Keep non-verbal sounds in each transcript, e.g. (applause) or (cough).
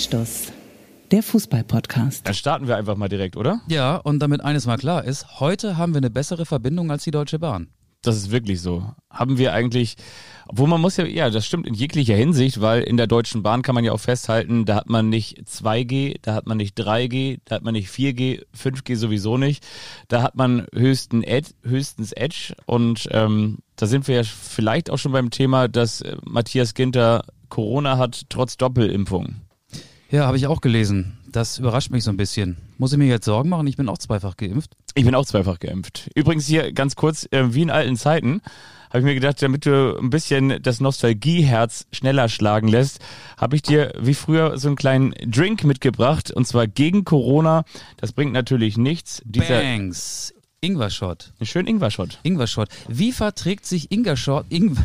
Anstoß, der Fußball-Podcast. Dann starten wir einfach mal direkt, oder? Ja, und damit eines mal klar ist, heute haben wir eine bessere Verbindung als die Deutsche Bahn. Das ist wirklich so. Haben wir eigentlich, obwohl man muss ja, ja, das stimmt in jeglicher Hinsicht, weil in der Deutschen Bahn kann man ja auch festhalten, da hat man nicht 2G, da hat man nicht 3G, da hat man nicht 4G, 5G sowieso nicht. Da hat man höchsten Ed, höchstens Edge und ähm, da sind wir ja vielleicht auch schon beim Thema, dass äh, Matthias Ginter Corona hat, trotz Doppelimpfung. Ja, habe ich auch gelesen. Das überrascht mich so ein bisschen. Muss ich mir jetzt Sorgen machen? Ich bin auch zweifach geimpft. Ich bin auch zweifach geimpft. Übrigens hier ganz kurz, äh, wie in alten Zeiten, habe ich mir gedacht, damit du ein bisschen das Nostalgieherz schneller schlagen lässt, habe ich dir wie früher so einen kleinen Drink mitgebracht und zwar gegen Corona. Das bringt natürlich nichts. Dieser Bangs. Ingwer-Shot. Ein schön Ingwer-Shot. Ingwer-Shot. Wie verträgt sich Ingwer-Shot, Ingwer,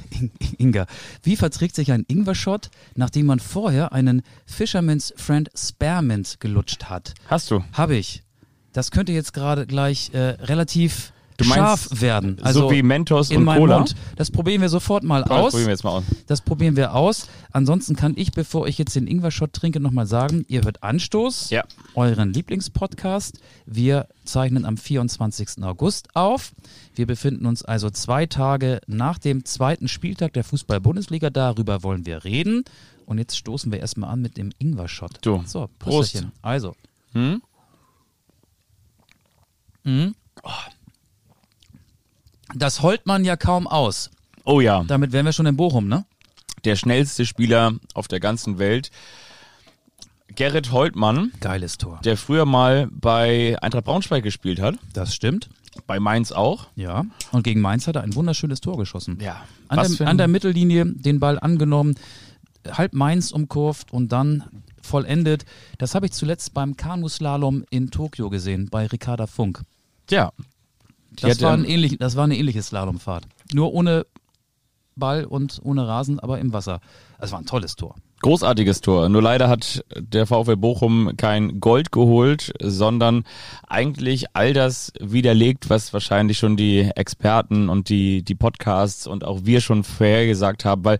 Inga, wie verträgt sich ein Ingwer-Shot, nachdem man vorher einen Fisherman's Friend Spearmint gelutscht hat? Hast du? Habe ich. Das könnte jetzt gerade gleich äh, relativ Du scharf werden. Also so wie Mentos und Cola. Mund. Das probieren wir sofort mal aus. Das probieren wir jetzt mal aus. Das probieren wir aus. Ansonsten kann ich, bevor ich jetzt den Ingwer-Shot trinke, nochmal sagen, ihr hört Anstoß, ja. euren Lieblingspodcast. Wir zeichnen am 24. August auf. Wir befinden uns also zwei Tage nach dem zweiten Spieltag der Fußball-Bundesliga. Darüber wollen wir reden. Und jetzt stoßen wir erstmal an mit dem Ingwer-Shot. Du. So, Prost. Also. Hm? Hm? Oh. Das holt man ja kaum aus. Oh ja. Damit wären wir schon in Bochum, ne? Der schnellste Spieler auf der ganzen Welt. Gerrit Holtmann. Geiles Tor. Der früher mal bei Eintracht Braunschweig gespielt hat. Das stimmt. Bei Mainz auch. Ja. Und gegen Mainz hat er ein wunderschönes Tor geschossen. Ja. An, der, an der Mittellinie den Ball angenommen, halb Mainz umkurvt und dann vollendet. Das habe ich zuletzt beim Kanuslalom in Tokio gesehen, bei Ricarda Funk. Ja, das war, ein ähnlich, das war eine ähnliche Slalomfahrt. Nur ohne Ball und ohne Rasen, aber im Wasser. Es war ein tolles Tor. Großartiges Tor. Nur leider hat der VfL Bochum kein Gold geholt, sondern eigentlich all das widerlegt, was wahrscheinlich schon die Experten und die, die Podcasts und auch wir schon vorhergesagt haben, weil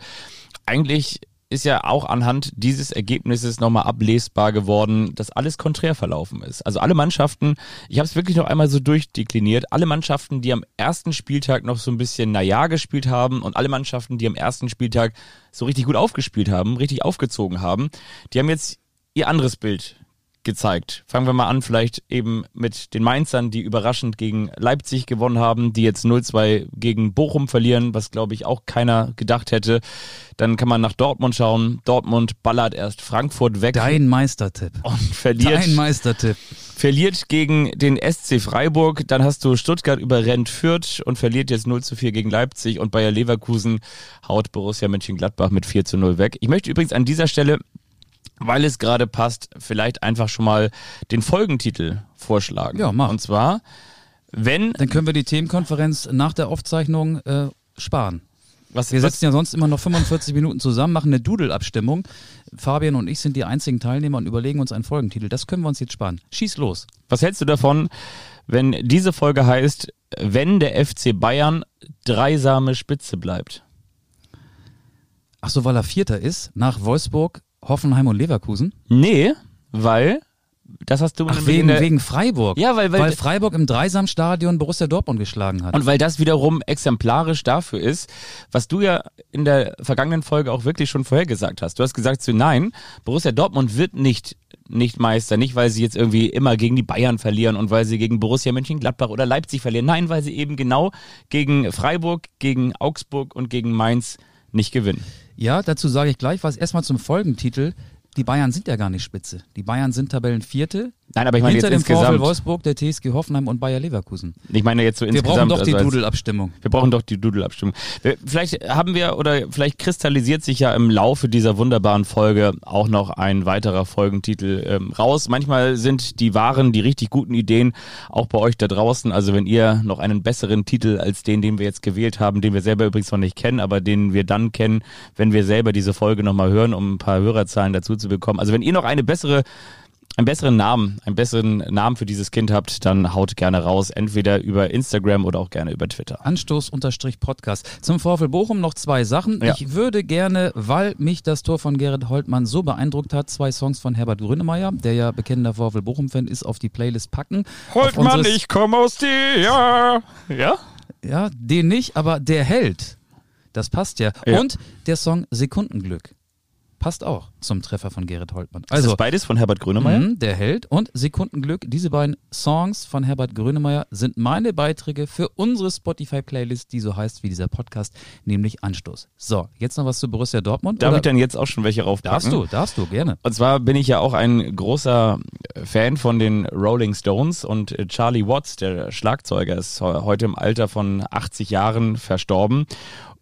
eigentlich ist ja auch anhand dieses Ergebnisses nochmal ablesbar geworden, dass alles konträr verlaufen ist. Also alle Mannschaften, ich habe es wirklich noch einmal so durchdekliniert, alle Mannschaften, die am ersten Spieltag noch so ein bisschen naja gespielt haben und alle Mannschaften, die am ersten Spieltag so richtig gut aufgespielt haben, richtig aufgezogen haben, die haben jetzt ihr anderes Bild gezeigt. Fangen wir mal an, vielleicht eben mit den Mainzern, die überraschend gegen Leipzig gewonnen haben, die jetzt 0-2 gegen Bochum verlieren, was glaube ich auch keiner gedacht hätte. Dann kann man nach Dortmund schauen. Dortmund ballert erst Frankfurt weg. Dein Meistertipp. Und verliert. Dein Meistertipp. Verliert gegen den SC Freiburg. Dann hast du Stuttgart überrennt Fürth und verliert jetzt 0 zu 4 gegen Leipzig. Und Bayer Leverkusen haut Borussia Mönchengladbach mit 4 zu 0 weg. Ich möchte übrigens an dieser Stelle weil es gerade passt, vielleicht einfach schon mal den Folgentitel vorschlagen. Ja, mach. Und zwar, wenn. Dann können wir die Themenkonferenz nach der Aufzeichnung äh, sparen. Was, wir sitzen ja sonst immer noch 45 Minuten zusammen, machen eine Doodle-Abstimmung. Fabian und ich sind die einzigen Teilnehmer und überlegen uns einen Folgentitel. Das können wir uns jetzt sparen. Schieß los. Was hältst du davon, wenn diese Folge heißt, wenn der FC Bayern dreisame Spitze bleibt? Ach so, weil er Vierter ist, nach Wolfsburg, Hoffenheim und Leverkusen? Nee, weil das hast du Ach, wegen, wegen Freiburg. Ja, weil, weil, weil Freiburg im Dreisamstadion Borussia Dortmund geschlagen hat. Und weil das wiederum exemplarisch dafür ist, was du ja in der vergangenen Folge auch wirklich schon vorhergesagt hast. Du hast gesagt so, nein, Borussia Dortmund wird nicht nicht Meister, nicht weil sie jetzt irgendwie immer gegen die Bayern verlieren und weil sie gegen Borussia Mönchengladbach oder Leipzig verlieren. Nein, weil sie eben genau gegen Freiburg, gegen Augsburg und gegen Mainz nicht gewinnen. Ja, dazu sage ich gleich was. Erstmal zum Folgentitel. Die Bayern sind ja gar nicht spitze. Die Bayern sind Tabellenvierte. Nein, aber ich meine Hinter jetzt dem insgesamt. VfL Wolfsburg, der TSG Hoffenheim und Bayer Leverkusen. Ich meine jetzt so wir insgesamt. Wir brauchen doch die also Doodle-Abstimmung. Wir brauchen doch die Doodle-Abstimmung. Vielleicht haben wir oder vielleicht kristallisiert sich ja im Laufe dieser wunderbaren Folge auch noch ein weiterer Folgentitel ähm, raus. Manchmal sind die wahren, die richtig guten Ideen auch bei euch da draußen. Also wenn ihr noch einen besseren Titel als den, den wir jetzt gewählt haben, den wir selber übrigens noch nicht kennen, aber den wir dann kennen, wenn wir selber diese Folge nochmal hören, um ein paar Hörerzahlen dazu zu bekommen. Also wenn ihr noch eine bessere einen besseren Namen, einen besseren Namen für dieses Kind habt, dann haut gerne raus, entweder über Instagram oder auch gerne über Twitter. Anstoß-Podcast. Zum VfL Bochum noch zwei Sachen. Ja. Ich würde gerne, weil mich das Tor von Gerrit Holtmann so beeindruckt hat, zwei Songs von Herbert Grönemeyer, der ja bekennender VfL Bochum-Fan ist, auf die Playlist packen. Auf unseres- komme aus dir. Ja. Ja, den nicht, aber der Held. Das passt ja. Ja. Und der Song Sekundenglück. Passt auch zum Treffer von Gerrit Holtmann. Also das beides von Herbert Grönemeyer? Mhm, der Held und Sekundenglück. Diese beiden Songs von Herbert Grönemeyer sind meine Beiträge für unsere Spotify-Playlist, die so heißt wie dieser Podcast, nämlich Anstoß. So, jetzt noch was zu Borussia Dortmund. Darf oder- ich dann jetzt auch schon welche raufpacken? darfst du, darfst du, gerne. Und zwar bin ich ja auch ein großer Fan von den Rolling Stones und äh, Charlie Watts, der Schlagzeuger, ist he- heute im Alter von 80 Jahren verstorben.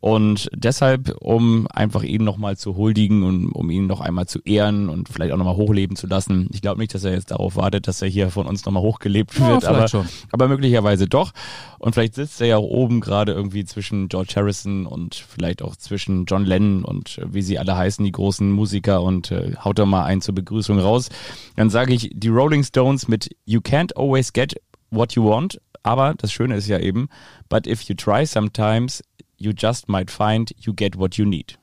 Und deshalb, um einfach ihn nochmal zu huldigen und um ihn noch einmal zu ehren und vielleicht auch nochmal hochleben zu lassen. Ich glaube nicht, dass er jetzt darauf wartet, dass er hier von uns nochmal hochgelebt Ja, wird, aber, schon. aber möglicherweise doch. Und vielleicht sitzt er ja auch oben gerade irgendwie zwischen George Harrison und vielleicht auch zwischen John Lennon und äh, wie sie alle heißen, die großen Musiker und äh, haut da mal einen zur Begrüßung raus. Dann sage ich die Rolling Stones mit You can't always get what you want, aber das Schöne ist ja eben, but if you try sometimes, you just might find you get what you need.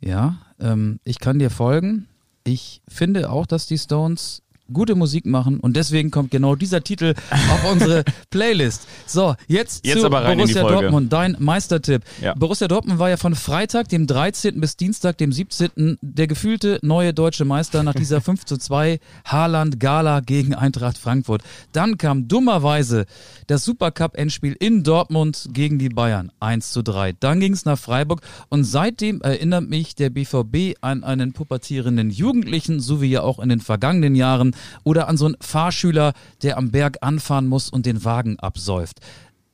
Ja, ähm, ich kann dir folgen. Ich finde auch, dass die Stones gute Musik machen und deswegen kommt genau dieser Titel auf unsere (laughs) Playlist. So, jetzt, Jetzt zu Borussia. Dortmund, dein Meistertipp. Ja. Borussia Dortmund war ja von Freitag, dem 13. bis Dienstag, dem 17. der gefühlte neue deutsche Meister nach dieser (laughs) 5 zu 2 Haaland-Gala gegen Eintracht Frankfurt. Dann kam dummerweise das Supercup-Endspiel in Dortmund gegen die Bayern 1 zu 3. Dann ging es nach Freiburg und seitdem erinnert mich der BVB an einen pubertierenden Jugendlichen, so wie ja auch in den vergangenen Jahren, oder an so einen Fahrschüler, der am Berg anfahren muss und den Wagen absäuft.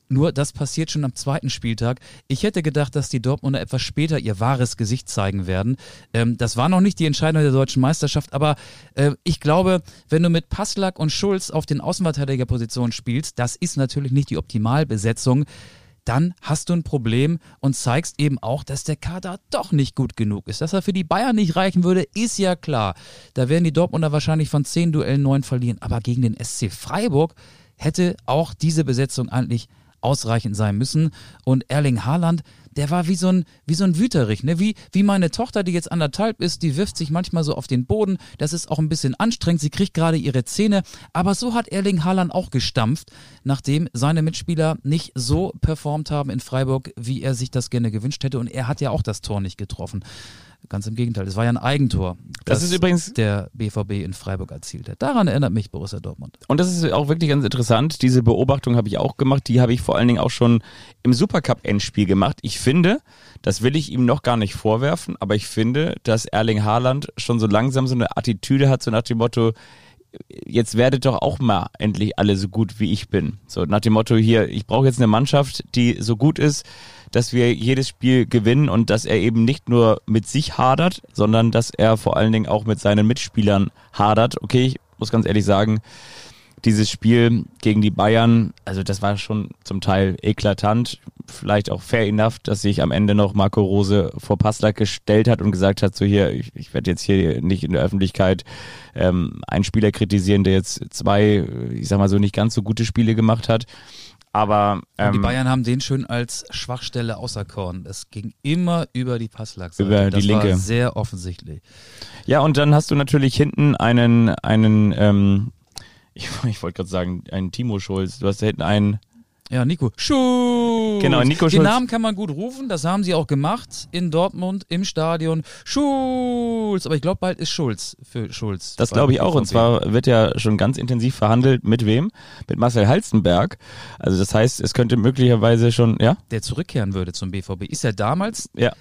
Nur das passiert schon am zweiten Spieltag. Ich hätte gedacht, dass die Dortmunder etwas später ihr wahres Gesicht zeigen werden. Ähm, das war noch nicht die Entscheidung der deutschen Meisterschaft, aber äh, ich glaube, wenn du mit Passlack und Schulz auf den Außenverteidigerpositionen spielst, das ist natürlich nicht die Optimalbesetzung, dann hast du ein Problem und zeigst eben auch, dass der Kader doch nicht gut genug ist. Dass er für die Bayern nicht reichen würde, ist ja klar. Da werden die Dortmunder wahrscheinlich von zehn Duellen neun verlieren. Aber gegen den SC Freiburg hätte auch diese Besetzung eigentlich ausreichend sein müssen. Und Erling Haaland, der war wie so ein, wie so ein Wüterich, ne? Wie, wie meine Tochter, die jetzt anderthalb ist, die wirft sich manchmal so auf den Boden. Das ist auch ein bisschen anstrengend. Sie kriegt gerade ihre Zähne. Aber so hat Erling Haaland auch gestampft, nachdem seine Mitspieler nicht so performt haben in Freiburg, wie er sich das gerne gewünscht hätte. Und er hat ja auch das Tor nicht getroffen. Ganz im Gegenteil, es war ja ein Eigentor, Das ist übrigens- der BVB in Freiburg erzielt hat. Daran erinnert mich Borussia Dortmund. Und das ist auch wirklich ganz interessant. Diese Beobachtung habe ich auch gemacht. Die habe ich vor allen Dingen auch schon im Supercup-Endspiel gemacht. Ich finde, das will ich ihm noch gar nicht vorwerfen, aber ich finde, dass Erling Haaland schon so langsam so eine Attitüde hat, so nach dem Motto, jetzt werdet doch auch mal endlich alle so gut wie ich bin. So nach dem Motto hier, ich brauche jetzt eine Mannschaft, die so gut ist, dass wir jedes Spiel gewinnen und dass er eben nicht nur mit sich hadert, sondern dass er vor allen Dingen auch mit seinen Mitspielern hadert. Okay, ich muss ganz ehrlich sagen, dieses Spiel gegen die Bayern, also das war schon zum Teil eklatant, vielleicht auch fair enough, dass sich am Ende noch Marco Rose vor Passlack gestellt hat und gesagt hat, so hier, ich, ich werde jetzt hier nicht in der Öffentlichkeit ähm, einen Spieler kritisieren, der jetzt zwei, ich sag mal so, nicht ganz so gute Spiele gemacht hat. Aber ähm, die Bayern haben den schön als Schwachstelle auserkoren. Es ging immer über die Passlackseite. Über die das linke. War sehr offensichtlich. Ja, und dann hast du natürlich hinten einen, einen, ähm, ich, (laughs) ich wollte gerade sagen, einen Timo Schulz. Du hast da hinten einen, Ja, Nico Schulz. Genau, Nico Den Schulz. Namen kann man gut rufen. Das haben sie auch gemacht in Dortmund im Stadion. Schulz. Aber ich glaube, bald ist Schulz für Schulz. das glaube ich auch. Und zwar wird ja schon ganz intensiv verhandelt. Mit wem? Mit Marcel Halstenberg. Also das heißt, es könnte möglicherweise schon, ja? der zurückkehren würde zum BVB. Ist ja damals Ja.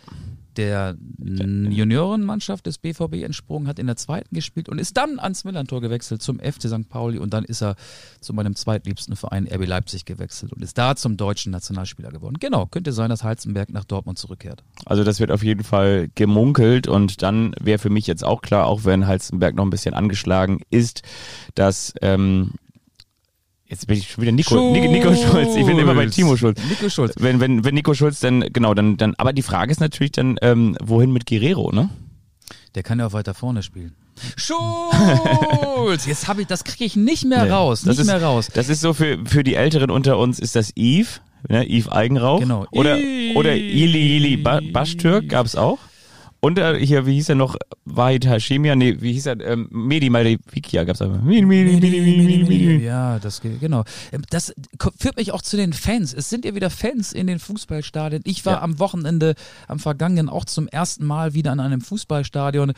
Der Juniorenmannschaft des BVB entsprungen, hat in der zweiten gespielt und ist dann ans Millantor gewechselt zum FC St. Pauli und dann ist er zu meinem zweitliebsten Verein RB Leipzig gewechselt und ist da zum deutschen Nationalspieler geworden. Genau, könnte sein, dass Heizenberg nach Dortmund zurückkehrt. Also das wird auf jeden Fall gemunkelt und dann wäre für mich jetzt auch klar, auch wenn Halstenberg noch ein bisschen angeschlagen ist, dass ähm, jetzt bin ich schon wieder Nico, Nico, Nico Schulz. Ich bin immer bei Timo Schulz. Nico Schulz. Wenn, wenn, wenn Nico Schulz dann, genau, dann, dann, aber die Frage ist natürlich dann, ähm, wohin mit Guerrero, ne? Der kann ja auch weiter vorne spielen. (laughs) Schulz! Jetzt habe ich, das kriege ich nicht mehr Nee, raus, das nicht ist, mehr raus. Das ist so für, für die Älteren unter uns ist das Yves, ne? Yves Eigenrauch. Genau. Oder, I- oder Ili Ili ba Baschtürk gab's auch. Und äh, hier, wie hieß er noch? Wahid Hashemia? Nee, wie hieß er? Ähm, Medi Malevikia gab's aber. Medi, Medi, Medi, Medi, Medi. Ja, das geht, genau. Ähm, Das führt mich auch zu den Fans. Es sind ja wieder Fans in den Fußballstadien. Ich war Ja. am Wochenende, am vergangenen auch zum ersten Mal wieder an einem Fußballstadion.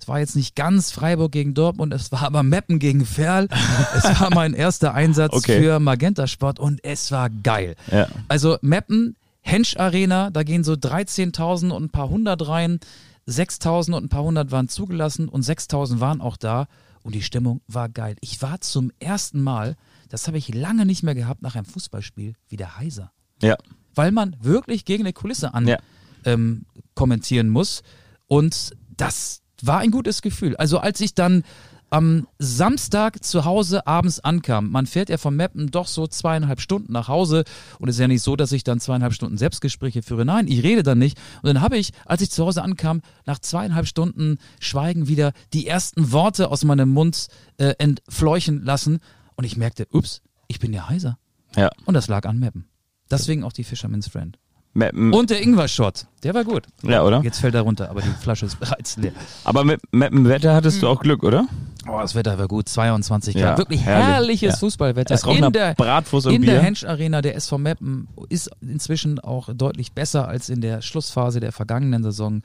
Es war jetzt nicht ganz Freiburg gegen Dortmund, es war aber Meppen gegen Ferl. (laughs) es war mein erster Einsatz Okay. für Magenta Sport und es war geil. Ja. Also Meppen, Hensch Arena, da gehen so 13.000 und ein paar hundert rein. 6.000 und ein paar hundert waren zugelassen und 6.000 waren auch da und die Stimmung war geil. Ich war zum ersten Mal, das habe ich lange nicht mehr gehabt, nach einem Fußballspiel wieder heiser. Ja. Weil man wirklich gegen eine Kulisse an Ja. ähm, kommentieren muss. Und das war ein gutes Gefühl. Also als ich dann am Samstag zu Hause abends ankam, man fährt ja vom Mappen doch so zweieinhalb Stunden nach Hause und es ist ja nicht so, dass ich dann zweieinhalb Stunden Selbstgespräche führe. Nein, ich rede dann nicht. Und dann habe ich, als ich zu Hause ankam, nach zweieinhalb Stunden Schweigen wieder die ersten Worte aus meinem Mund äh, entfleuchen lassen und ich merkte, ups, ich bin ja heiser. Ja. Und das lag an Mappen. Deswegen auch die Fisherman's Friend. Meppen, Und der Ingwer-Shot, der war gut. Ja, oder? Jetzt fällt er runter, aber die Flasche ist bereits leer. aber mit Meppenwetter hattest du Hm. auch Glück, oder? Oh, das Wetter war gut, 22 Grad. Ja, Wirklich herrlich. herrliches Ja. Fußballwetter. Es in der, Bratwurst und in Bier. der Hensch Arena, der SV Meppen ist inzwischen auch deutlich besser als in der Schlussphase der vergangenen Saison.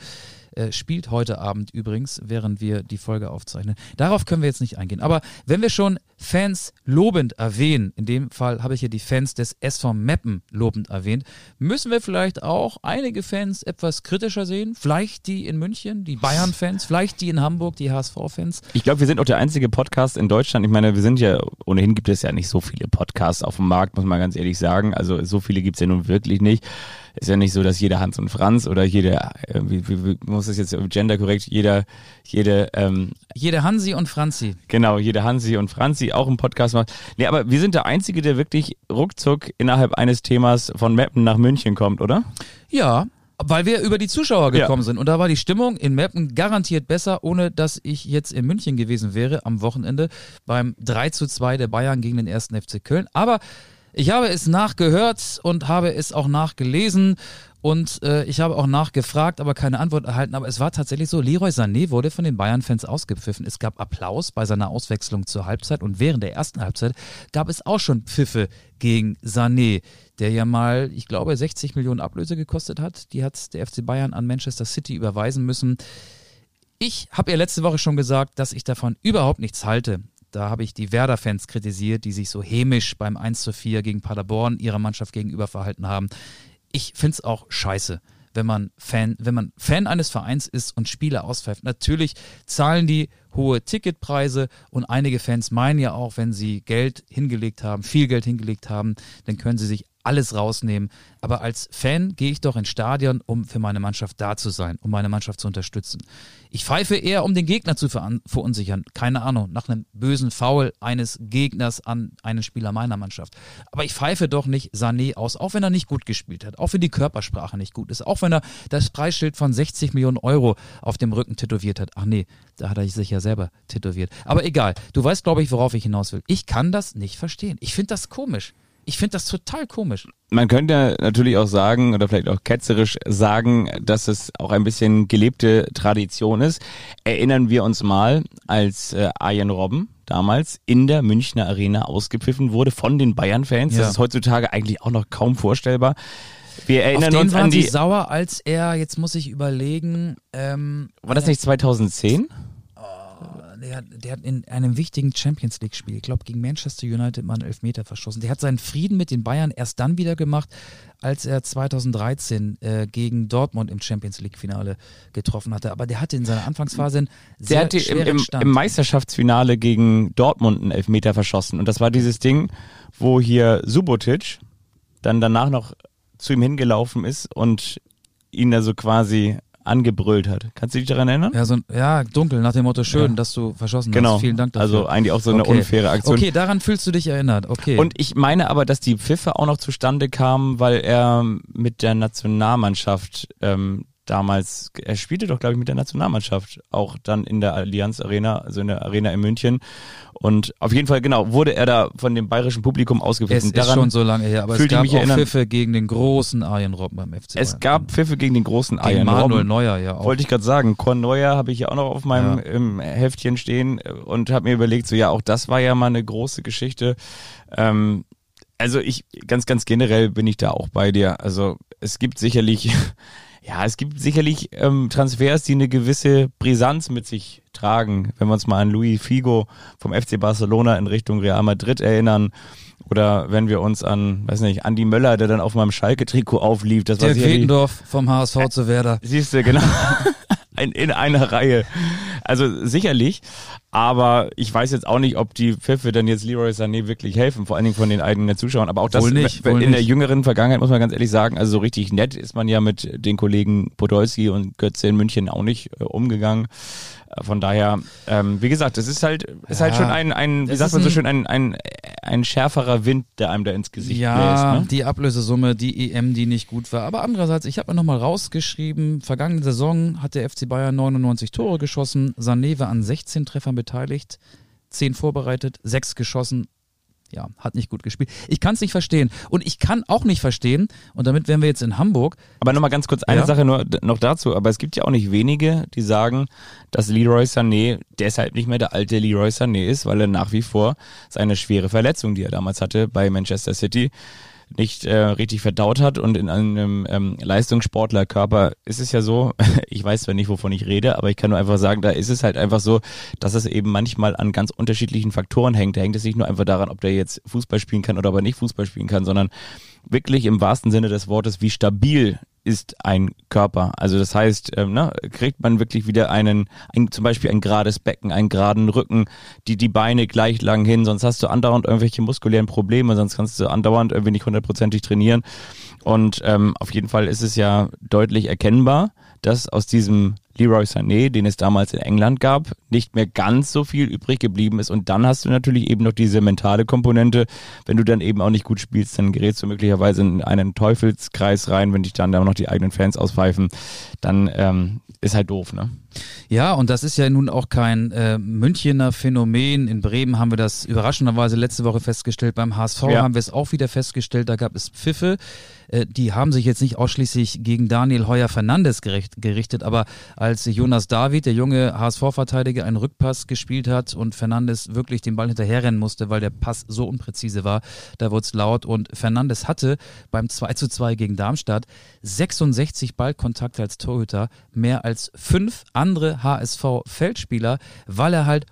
Äh, spielt heute Abend übrigens, während wir die Folge aufzeichnen. Darauf können wir jetzt nicht eingehen. Aber wenn wir schon Fans lobend erwähnen, in dem Fall habe ich hier die Fans des SV Meppen lobend erwähnt, müssen wir vielleicht auch einige Fans etwas kritischer sehen. Vielleicht die in München, die Bayern-Fans, vielleicht die in Hamburg, die HSV-Fans. Ich glaube, wir sind auch der einzige Podcast in Deutschland. Ich meine, wir sind ja, ohnehin gibt es ja nicht so viele Podcasts auf dem Markt, muss man ganz ehrlich sagen. Also so viele gibt's ja nun wirklich nicht. Ist ja nicht so, dass jeder Hans und Franz oder jeder, äh, wie, wie, wie muss das jetzt genderkorrekt, jeder, jede, ähm, Jede Hansi und Franzi. genau, jeder Hansi und Franzi auch einen Podcast macht. Nee, aber wir sind der Einzige, der wirklich ruckzuck innerhalb eines Themas von Meppen nach München kommt, oder? Ja, weil wir über die Zuschauer Ja. gekommen sind. Und da war die Stimmung in Meppen garantiert besser, ohne dass ich jetzt in München gewesen wäre am Wochenende beim 3 zu 2 der Bayern gegen den ersten FC Köln. Aber ich habe es nachgehört und habe es auch nachgelesen und äh, ich habe auch nachgefragt, aber keine Antwort erhalten. Aber es war tatsächlich so, Leroy Sané wurde von den Bayern-Fans ausgepfiffen. Es gab Applaus bei seiner Auswechslung zur Halbzeit und während der ersten Halbzeit gab es auch schon Pfiffe gegen Sané, der ja mal, ich glaube, 60 Millionen Ablöse gekostet hat. Die hat der FC Bayern an Manchester City überweisen müssen. Ich habe ja letzte Woche schon gesagt, dass ich davon überhaupt nichts halte. Da habe ich die Werder-Fans kritisiert, die sich so hämisch beim 1 zu 4 gegen Paderborn ihrer Mannschaft gegenüber verhalten haben. Ich finde es auch scheiße, wenn man Fan, wenn man Fan eines Vereins ist und Spieler auspfeift. Natürlich zahlen die hohe Ticketpreise und einige Fans meinen ja auch, wenn sie Geld hingelegt haben, viel Geld hingelegt haben, dann können sie sich alles rausnehmen. Aber als Fan gehe ich doch ins Stadion, um für meine Mannschaft da zu sein, um meine Mannschaft zu unterstützen. Ich pfeife eher, um den Gegner zu verunsichern. Keine Ahnung, nach einem bösen Foul eines Gegners an einen Spieler meiner Mannschaft. Aber ich pfeife doch nicht Sané aus, auch wenn er nicht gut gespielt hat, auch wenn die Körpersprache nicht gut ist, auch wenn er das Preisschild von 60 Millionen Euro auf dem Rücken tätowiert hat. Ach nee, da hat er sich ja selber tätowiert. Aber egal, du weißt, glaube ich, worauf ich hinaus will. Ich kann das nicht verstehen. Ich finde das komisch. Ich finde das total komisch. Man könnte natürlich auch sagen, oder vielleicht auch ketzerisch sagen, dass es auch ein bisschen gelebte Tradition ist. Erinnern wir uns mal, als äh, Arjen Robben damals in der Münchner Arena ausgepfiffen wurde von den Bayern-Fans. Ja. Das ist heutzutage eigentlich auch noch kaum vorstellbar. Wir Auf erinnern den uns waren an sie die. sauer, als er, jetzt muss ich überlegen, ähm, War das nicht 2010? Der, hat- der hat in einem wichtigen Champions League-Spiel, ich glaube gegen Manchester United, mal einen Elfmeter verschossen. Der hat seinen Frieden mit den Bayern erst dann wieder gemacht, als er 2013 äh, gegen Dortmund im Champions League-Finale getroffen hatte. Aber der hatte in seiner Anfangsphase einen Der sehr hatte im, im, Stand. im Meisterschaftsfinale gegen Dortmund einen Elfmeter verschossen. Und das war dieses Ding, wo hier Subotic dann danach noch zu ihm hingelaufen ist und ihn da so quasi angebrüllt hat. Kannst du dich daran erinnern? ja, so, ein- ja, dunkel, nach dem Motto, schön, Ja. dass du verschossen genau. hast. Vielen Dank dafür. Also eigentlich auch so eine Okay. unfaire Aktion. Okay, daran fühlst du dich erinnert. Okay. Und ich meine aber, dass die Pfiffe auch noch zustande kamen, weil er mit der Nationalmannschaft ähm, damals, er spielte doch, glaube ich, mit der Nationalmannschaft, auch dann in der Allianz Arena, also in der Arena in München. Und auf jeden Fall, genau, wurde er da von dem bayerischen Publikum ausgepfiffen. Es ist schon so lange her, aber es gab auch erinnern. Pfiffe gegen den großen Arjen Robben beim FC Es gab Pfiffe gegen den großen gegen Arjen Manuel Robben. Neuer, ja auch. Wollte ich gerade sagen, Con Neuer habe ich ja auch noch auf meinem Ja. Heftchen stehen und habe mir überlegt, so ja, auch das war ja mal eine große Geschichte. Ähm, also ich, ganz, ganz generell bin ich da auch bei dir. Also es gibt sicherlich, ja, es gibt sicherlich ähm, Transfers, die eine gewisse Brisanz mit sich tragen. Wenn wir uns mal an Luis Figo vom FC Barcelona in Richtung Real Madrid erinnern. Oder wenn wir uns an, weiß nicht, Andi Möller, der dann auf meinem Schalke-Trikot auflief. Das war Dirk sicherlich, Wiedendorf vom HSV zu Werder. Siehst du, genau. (laughs) in, in einer Reihe. Also sicherlich. Aber ich weiß jetzt auch nicht, ob die Pfiffe dann jetzt Leroy Sané wirklich helfen, vor allen Dingen von den eigenen Zuschauern. Aber auch das Wohl nicht, in wohl der nicht. jüngeren Vergangenheit muss man ganz ehrlich sagen, also so richtig nett ist man ja mit den Kollegen Podolski und Götze in München auch nicht äh, umgegangen. Äh, Von daher, ähm, wie gesagt, es ist halt, ist halt Ja, schon ein, ein wie sagt man so schön, ein, ein, ein schärferer Wind, der einem da ins Gesicht Ja, bläst. Ne? die Ablösesumme, die EM, die nicht gut war. Aber andererseits, ich habe mir nochmal rausgeschrieben, vergangene Saison hat der FC Bayern 99 Tore geschossen, Sané war an 16 Treffern beteiligt, 10 vorbereitet, 6 geschossen. Ja, hat nicht gut gespielt. Ich kann es nicht verstehen. Und ich kann auch nicht verstehen, und damit wären wir jetzt in Hamburg, Aber nochmal ganz kurz eine Ja. Sache nur noch dazu. Aber es gibt ja auch nicht wenige, die sagen, dass Leroy Sané deshalb nicht mehr der alte Leroy Sané ist, weil er nach wie vor seine schwere Verletzung, die er damals hatte bei Manchester City, nicht äh, richtig verdaut hat und in einem ähm, Leistungssportlerkörper ist es ja so, (laughs) ich weiß zwar nicht, wovon ich rede, aber ich kann nur einfach sagen, da ist es halt einfach so, dass es eben manchmal an ganz unterschiedlichen Faktoren hängt. Da hängt es nicht nur einfach daran, ob der jetzt Fußball spielen kann oder ob er nicht Fußball spielen kann, sondern wirklich im wahrsten Sinne des Wortes, wie stabil ist ein Körper. Also das heißt, ähm, ne, kriegt man wirklich wieder einen, ein, zum Beispiel ein gerades Becken, einen geraden Rücken, die die Beine gleich lang hin, sonst hast du andauernd irgendwelche muskulären Probleme, sonst kannst du andauernd irgendwie nicht hundertprozentig trainieren. Und ähm, auf jeden Fall ist es ja deutlich erkennbar, dass aus diesem Leroy Sané, den es damals in England gab, nicht mehr ganz so viel übrig geblieben ist. Und dann hast du natürlich eben noch diese mentale Komponente. Wenn du dann eben auch nicht gut spielst, dann gerätst du möglicherweise in einen Teufelskreis rein, wenn dich dann da noch die eigenen Fans auspfeifen. Dann ähm, ist halt doof, ne? Ja, und das ist ja nun auch kein äh, Münchener Phänomen. In Bremen haben wir das überraschenderweise letzte Woche festgestellt. Beim HSV Ja. haben wir es auch wieder festgestellt. Da gab es Pfiffe. Äh, die haben sich jetzt nicht ausschließlich gegen Daniel Heuer Fernandes gericht, gerichtet, aber als Jonas David, der junge HSV-Verteidiger, einen Rückpass gespielt hat und Fernandes wirklich den Ball hinterherrennen musste, weil der Pass so unpräzise war, da wurde es laut. Und Fernandes hatte beim 2 zu 2 gegen Darmstadt 66 Ballkontakte als Torhüter, mehr als fünf andere HSV-Feldspieler, weil er halt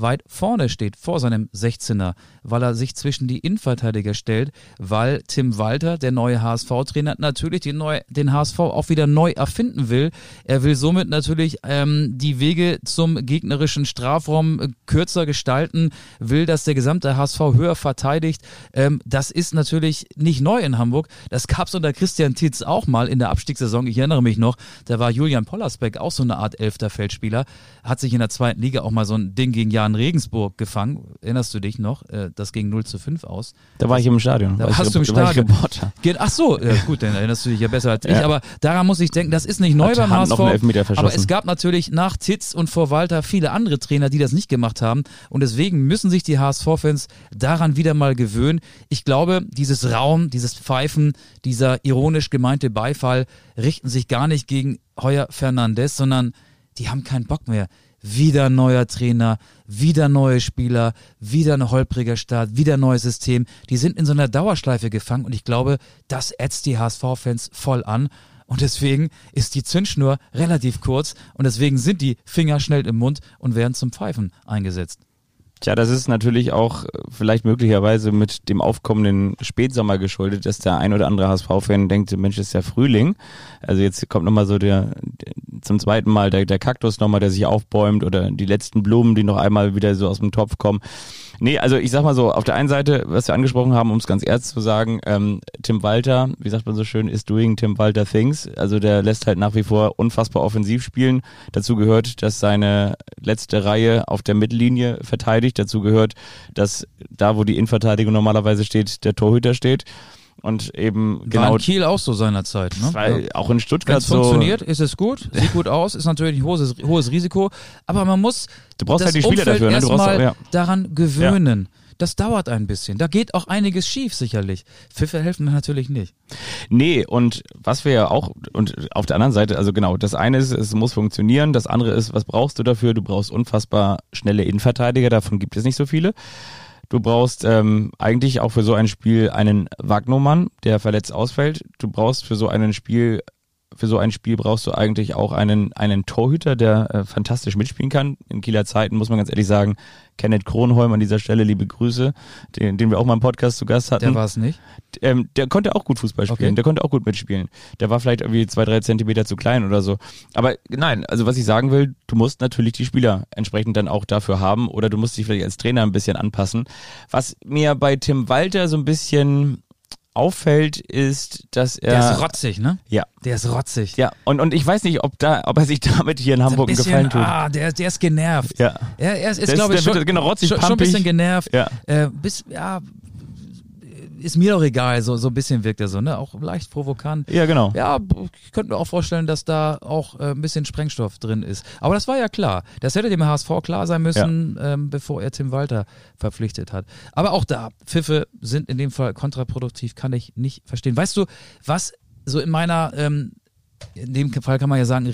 weit vorne steht, vor seinem 16er, weil er sich zwischen die Innenverteidiger stellt, weil Tim Walter, der neue HSV-Trainer, natürlich den, neu, den HSV auch wieder neu erfinden will. Er will somit natürlich ähm, die Wege zum gegnerischen Strafraum äh, kürzer gestalten, will, dass der gesamte HSV höher verteidigt. Ähm, das ist natürlich nicht neu in Hamburg. Das gab es unter Christian Titz auch mal in der Abstiegssaison. Ich erinnere mich noch, da war Julian Pollersbeck auch so eine Art elfter Feldspieler, hat sich in der zweiten Liga auch mal so ein Ding gegen Jan Regensburg gefangen. Erinnerst du dich noch? Äh, Das ging 0 zu 5 aus. Da war ich im Stadion. Da war ich warst du im ich Stadion. Ach so, ja, gut, dann erinnerst du dich ja besser als ich. Ja. Aber daran muss ich denken, das ist nicht neu Hat beim Hand HSV. aber es gab natürlich nach Titz und vor Walter viele andere Trainer, die das nicht gemacht haben. Und deswegen müssen sich die HSV-Fans daran wieder mal gewöhnen. Ich glaube, dieses Raum, dieses Pfeifen, dieser ironisch gemeinte Beifall richten sich gar nicht gegen Heuer Fernandes, sondern die haben keinen Bock mehr. Wieder neuer Trainer, wieder neue Spieler, wieder ein holpriger Start, wieder neues System. Die sind in so einer Dauerschleife gefangen und ich glaube, das ätzt die HSV-Fans voll an. Und deswegen ist die Zündschnur relativ kurz und deswegen sind die Finger schnell im Mund und werden zum Pfeifen eingesetzt. Tja, das ist natürlich auch äh, vielleicht möglicherweise mit dem aufkommenden Spätsommer geschuldet, dass der ein oder andere HSV-Fan denkt, Mensch, ist ja Frühling. Also jetzt kommt nochmal so der, zum zweiten Mal der, der Kaktus nochmal, der sich aufbäumt oder die letzten Blumen, die noch einmal wieder so aus dem Topf kommen. Nee, also ich sag mal so, auf der einen Seite, was wir angesprochen haben, um es ganz ernst zu sagen, ähm, Tim Walter, wie sagt man so schön, is doing Tim Walter things. Also der lässt halt nach wie vor unfassbar offensiv spielen. Dazu gehört, dass seine letzte Reihe auf der Mittellinie verteidigt. Dazu gehört, dass da, wo die Innenverteidigung normalerweise steht, der Torhüter steht. Und eben War genau, in Kiel auch so seinerzeit. Ne? weil auch in Stuttgart es so. funktioniert, ist es gut, sieht (laughs) gut aus, ist natürlich ein hohes, hohes Risiko, aber man muss Du brauchst halt die Spieler Umfeld dafür, ne? Du brauchst auch, ja. daran gewöhnen. Das dauert ein bisschen. Da geht auch einiges schief, sicherlich. Pfiffe helfen natürlich nicht. Nee, und was wir ja auch, und auf der anderen Seite, also genau, das eine ist, es muss funktionieren, das andere ist, was brauchst du dafür? Du brauchst unfassbar schnelle Innenverteidiger, davon gibt es nicht so viele. Du brauchst ähm, eigentlich auch für so ein Spiel einen Wagnumann, der verletzt ausfällt. Du brauchst für so ein Spiel, für so ein Spiel brauchst du eigentlich auch einen, einen Torhüter, der äh, fantastisch mitspielen kann. In Kieler Zeiten muss man ganz ehrlich sagen, Kenneth Kronholm an dieser Stelle, liebe Grüße, den, den wir auch mal im Podcast zu Gast hatten Der war es nicht. ähm, der konnte auch gut Fußball spielen, Okay. der konnte auch gut mitspielen. Der war vielleicht irgendwie zwei, drei Zentimeter zu klein oder so. Aber nein, also was ich sagen will, du musst natürlich die Spieler entsprechend dann auch dafür haben oder du musst dich vielleicht als Trainer ein bisschen anpassen. Was mir bei Tim Walter so ein bisschen auffällt, ist, dass er Der ist rotzig, ne? ja Der ist rotzig. ja und und ich weiß nicht, ob da, ob er sich damit hier in Hamburg einen bisschen, Gefallen tut. ah, der, der ist genervt. Ja. Er, er ist, Der ist glaube ich, schon, genau rotzig, schon, schon ein bisschen genervt. Ja. Äh, bis, ja, ist mir doch egal, so, so ein bisschen wirkt er so, ne? Auch leicht provokant. Ja, genau. Ja, ich könnte mir auch vorstellen, dass da auch äh, ein bisschen Sprengstoff drin ist. Aber das war ja klar. Das hätte dem HSV klar sein müssen, ähm, bevor er Tim Walter verpflichtet hat. Aber auch da, Pfiffe sind in dem Fall kontraproduktiv, kann ich nicht verstehen. Weißt du, was so in meiner, ähm, in dem Fall kann man ja sagen,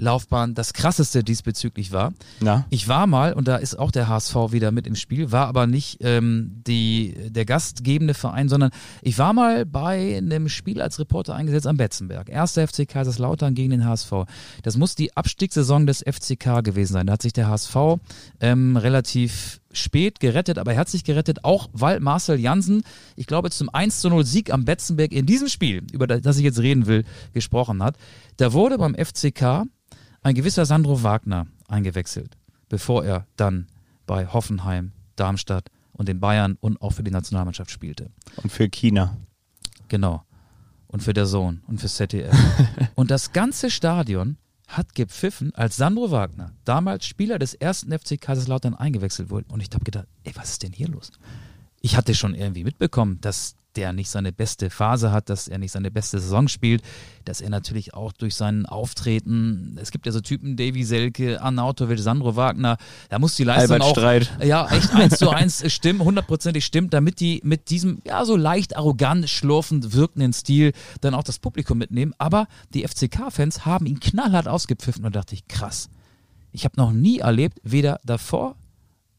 Reporterlaufbahn das krasseste diesbezüglich war? Na? Ich war mal, und da ist auch der HSV wieder mit im Spiel, war aber nicht ähm, die, der gastgebende Verein, sondern ich war mal bei einem Spiel als Reporter eingesetzt am Betzenberg. Erster FC Kaiserslautern gegen den HSV. Das muss die Abstiegssaison des FCK gewesen sein. Da hat sich der HSV ähm, relativ spät gerettet, aber er hat sich gerettet, auch weil Marcel Jansen, ich glaube, zum 1 zu 0 Sieg am Betzenberg in diesem Spiel, über das ich jetzt reden will, gesprochen hat. Da wurde beim FCK ein gewisser Sandro Wagner eingewechselt, bevor er dann bei Hoffenheim, Darmstadt und den Bayern und auch für die Nationalmannschaft spielte. Und für China. Genau. Und für der Sohn und für ZDF. (laughs) und das ganze Stadion hat gepfiffen, als Sandro Wagner, damals Spieler des ersten FC Kaiserslautern, eingewechselt wurde. Und ich habe gedacht, ey, was ist denn hier los? Ich hatte schon irgendwie mitbekommen, dass der nicht seine beste Phase hat, dass er nicht seine beste Saison spielt, dass er natürlich auch durch sein Auftreten, es gibt ja so Typen, Davy Selke, Arnautovic, Sandro Wagner, da muss die Leistung Albert auch Streit. ja, echt eins zu eins stimmen, hundertprozentig stimmt, damit die mit diesem, ja, so leicht arrogant, schlurfend wirkenden Stil dann auch das Publikum mitnehmen. Aber die FCK-Fans haben ihn knallhart ausgepfiffen und da dachte ich, krass. Ich habe noch nie erlebt, weder davor,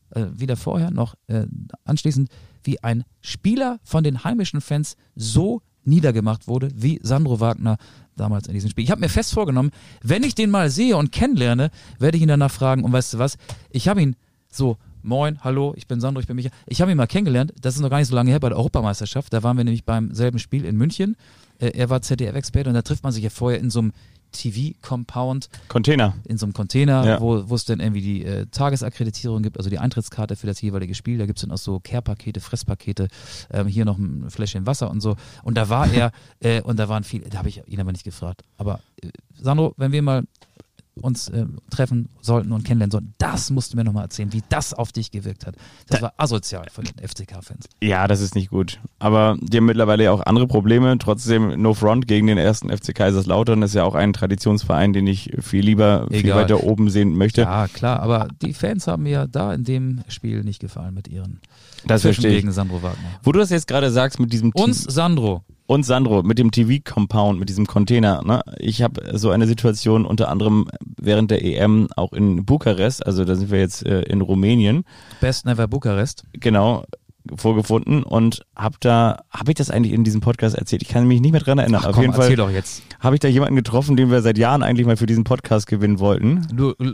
äh, weder vorher noch äh, anschließend, wie ein Spieler von den heimischen Fans so niedergemacht wurde, wie Sandro Wagner damals in diesem Spiel. Ich habe mir fest vorgenommen, wenn ich den mal sehe und kennenlerne, werde ich ihn danach fragen, und weißt du was, ich habe ihn so, moin, hallo, ich bin Sandro, ich bin Micha. Ich habe ihn mal kennengelernt, das ist noch gar nicht so lange her, bei der Europameisterschaft, da waren wir nämlich beim selben Spiel in München. Äh, er war ZDF-Experte und da trifft man sich ja vorher in so einem TV-Compound Container. in so einem Container, Ja. wo es dann irgendwie die äh, Tagesakkreditierung gibt, also die Eintrittskarte für das jeweilige Spiel. Da gibt es dann auch so Care-Pakete, Fresspakete, ähm, hier noch ein Fläschchen Wasser und so. Und da war er, (laughs) äh, und da waren viele, da habe ich ihn aber nicht gefragt. Aber äh, Sandro, wenn wir mal uns äh, treffen sollten und kennenlernen sollten, das musst du mir nochmal erzählen, wie das auf dich gewirkt hat. Das war asozial von den FCK-Fans. Ja, das ist nicht gut. Aber die haben mittlerweile ja auch andere Probleme. Trotzdem No Front gegen den ersten FC Kaiserslautern ist ja auch ein Traditionsverein, den ich viel lieber, viel Egal. weiter oben sehen möchte. Ja, klar, aber die Fans haben mir da in dem Spiel nicht gefallen mit ihren das verstehe ich. gegen Sandro Wagner. Wo du das jetzt gerade sagst mit diesem Uns Sandro. Und Sandro mit dem TV-Compound, mit diesem Container. Ne? Ich habe so eine Situation unter anderem während der EM auch in Bukarest, also da sind wir jetzt äh, in Rumänien, Best Never Bukarest. genau vorgefunden und habe da, habe ich das eigentlich in diesem Podcast erzählt? Ich kann mich nicht mehr dran erinnern. Ach, Auf komm, jeden Fall erzähl doch jetzt. habe ich da jemanden getroffen, den wir seit Jahren eigentlich mal für diesen Podcast gewinnen wollten. Du, äh,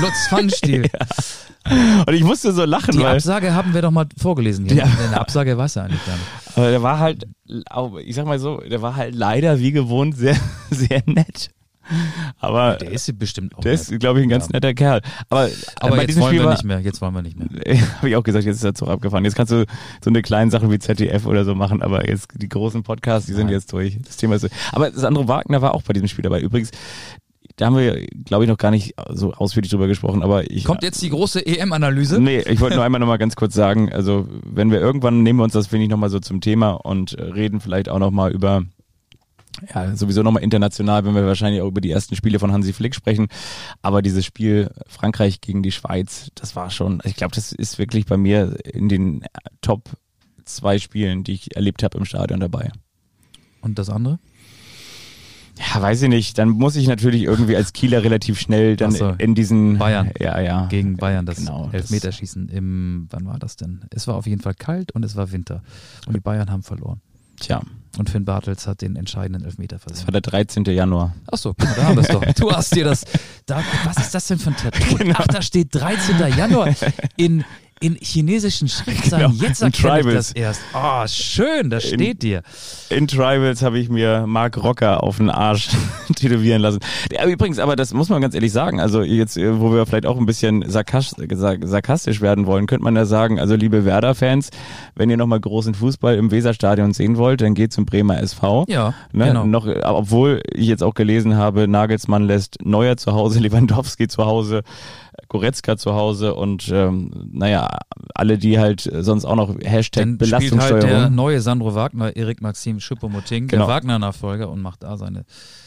Lutz Pfannstiel. (laughs) Und ich musste so lachen, Die weil Absage haben wir doch mal vorgelesen hier. Ja. Eine Absage weiß er eigentlich gar nicht. aber der war halt, ich sag mal so, der war halt leider wie gewohnt sehr, (laughs) sehr nett. (laughs) Aber Der ist bestimmt auch der ist, glaube ich, ein ganz netter Kerl. Aber, Aber bei jetzt diesem wollen Spiel wir war, nicht mehr. Jetzt wollen wir nicht mehr. (laughs) habe ich auch gesagt, jetzt ist der Zug abgefahren. Jetzt kannst du so eine kleinen Sachen wie ZDF oder so machen, aber jetzt die großen Podcasts, die sind Nein. jetzt durch. Das Thema ist durch. Aber Sandro Wagner war auch bei diesem Spiel dabei. Übrigens, da haben wir, glaube ich, noch gar nicht so ausführlich drüber gesprochen, aber ich. Kommt jetzt die große EM-Analyse? Nee, ich wollte nur einmal nochmal ganz kurz sagen, also wenn wir irgendwann nehmen wir uns das, finde ich, nochmal so zum Thema und äh, reden vielleicht auch nochmal über ja, sowieso nochmal international, wenn wir wahrscheinlich auch über die ersten Spiele von Hansi Flick sprechen. Aber dieses Spiel Frankreich gegen die Schweiz, das war schon, ich glaube, das ist wirklich bei mir in den Top zwei Spielen, die ich erlebt habe im Stadion dabei. Und das andere? Ja, weiß ich nicht. Dann muss ich natürlich irgendwie als Kieler relativ schnell dann so. in diesen Bayern. Ja, ja. Gegen Bayern, das Genau, das- Elfmeterschießen im, wann war das denn? Es war auf jeden Fall kalt und es war Winter. Und die Bayern haben verloren. Tja, Und Finn Bartels hat den entscheidenden Elfmeter das war versenkt. der 13. Januar. Achso, da haben wir es doch. (laughs) Du hast dir das. Da, was ist das denn für ein Tattoo? Genau. Ach, da steht 13. Januar in, in chinesischen Schriftzeichen. (laughs) Genau, Jetzt in erkenne ich das erst. Oh, schön, das In- steht dir. In Tribals habe ich mir Mark Rocker auf den Arsch (laughs) tätowieren lassen. Der, übrigens, aber das muss man ganz ehrlich sagen, also jetzt, äh, wo wir vielleicht auch ein bisschen sarkas- sar- sarkastisch werden wollen, könnte man ja sagen, also liebe Werder-Fans, wenn ihr nochmal großen Fußball im Weserstadion sehen wollt, dann geht zum Bremer SV. Ja, Ne, genau. noch, obwohl ich jetzt auch gelesen habe, Nagelsmann lässt Neuer zu Hause, (laughs) Lewandowski zu Hause, Goretzka zu Hause und ähm, naja, alle, die halt sonst auch noch Hashtag Dann spielt halt der Belastungssteuerung. neue Sandro Wagner, Erik Maxim Schuppomoting, Genau. der Wagner-Nachfolger und macht da seine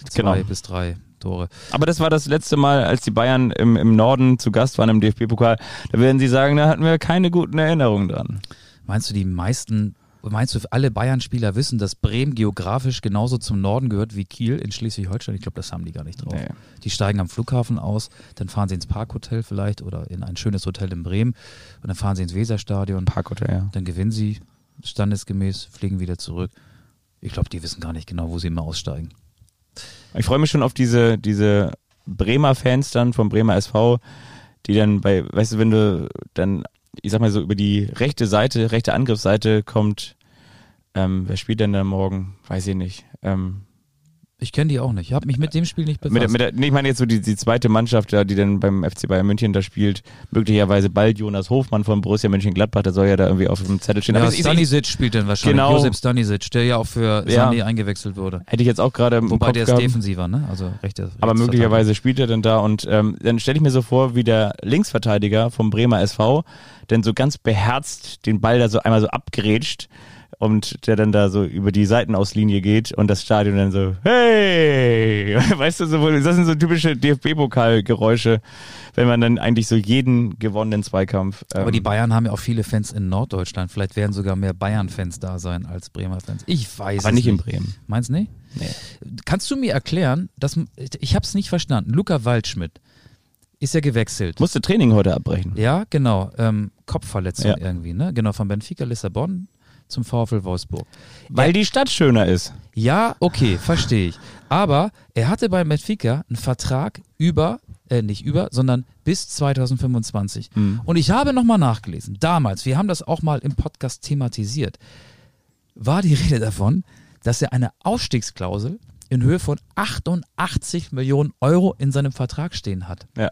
zwei Genau. bis drei Tore. Aber das war das letzte Mal, als die Bayern im, im Norden zu Gast waren im DFB-Pokal. Da werden sie sagen, da hatten wir keine guten Erinnerungen dran. Meinst du, die meisten, meinst du, alle Bayern-Spieler wissen, dass Bremen geografisch genauso zum Norden gehört wie Kiel in Schleswig-Holstein? Ich glaube, das haben die gar nicht drauf. Nee. Die steigen am Flughafen aus, dann fahren sie ins Parkhotel vielleicht oder in ein schönes Hotel in Bremen und dann fahren sie ins Weserstadion, Parkhotel, ja. dann gewinnen sie standesgemäß, fliegen wieder zurück. Ich glaube, die wissen gar nicht genau, wo sie immer aussteigen. Ich freue mich schon auf diese, diese Bremer Fans dann vom Bremer SV, die dann bei, weißt du, wenn du dann, ich sag mal so, über die rechte Seite, rechte Angriffsseite kommt, ähm, wer spielt denn da morgen? Weiß ich nicht. Ähm, Ich kenne die auch nicht. Ich habe mich mit dem Spiel nicht befasst. mit, der- mit der, nee, ich meine jetzt so die, die zweite Mannschaft, die dann beim FC Bayern München da spielt, möglicherweise bald Jonas Hofmann von Borussia Mönchengladbach, der soll ja da irgendwie auf dem Zettel stehen. ja, Aber Stanisic spielt dann wahrscheinlich. Genau. Josep Stanisic, der ja auch für Ja. Sani eingewechselt wurde. hätte ich jetzt auch gerade im Wobei Kopf der ist gehabt. defensiver, ne? Also rechter. Aber möglicherweise spielt er dann da und ähm, dann stelle ich mir so vor, wie der Linksverteidiger vom Bremer SV denn so ganz beherzt den Ball da so einmal so abgrätscht und der dann da so über die Seitenauslinie geht und das Stadion dann so, hey, (laughs) weißt du, so, das sind so typische DFB-Pokalgeräusche, wenn man dann eigentlich so jeden gewonnenen Zweikampf. Ähm, Aber die Bayern haben ja auch viele Fans in Norddeutschland. Vielleicht werden sogar mehr Bayern-Fans da sein als Bremer-Fans. Ich weiß aber es nicht in Bremen. Meinst du nicht? Nee. Kannst du mir erklären, dass ich habe es nicht verstanden. Luca Waldschmidt ist ja gewechselt. Musste Training heute abbrechen. Ja, genau. Ähm, Kopfverletzung Ja. irgendwie, ne? Genau, von Benfica Lissabon zum VfL Wolfsburg. Weil die Stadt schöner ist. Ja, okay, verstehe ich. Aber er hatte bei Benfica einen Vertrag über, äh, nicht über, sondern bis 2025. Hm. Und ich habe nochmal nachgelesen. Damals, wir haben das auch mal im Podcast thematisiert, war die (laughs) Rede davon, dass er eine Ausstiegsklausel in Höhe von 88 Millionen Euro in seinem Vertrag stehen hat. Ja.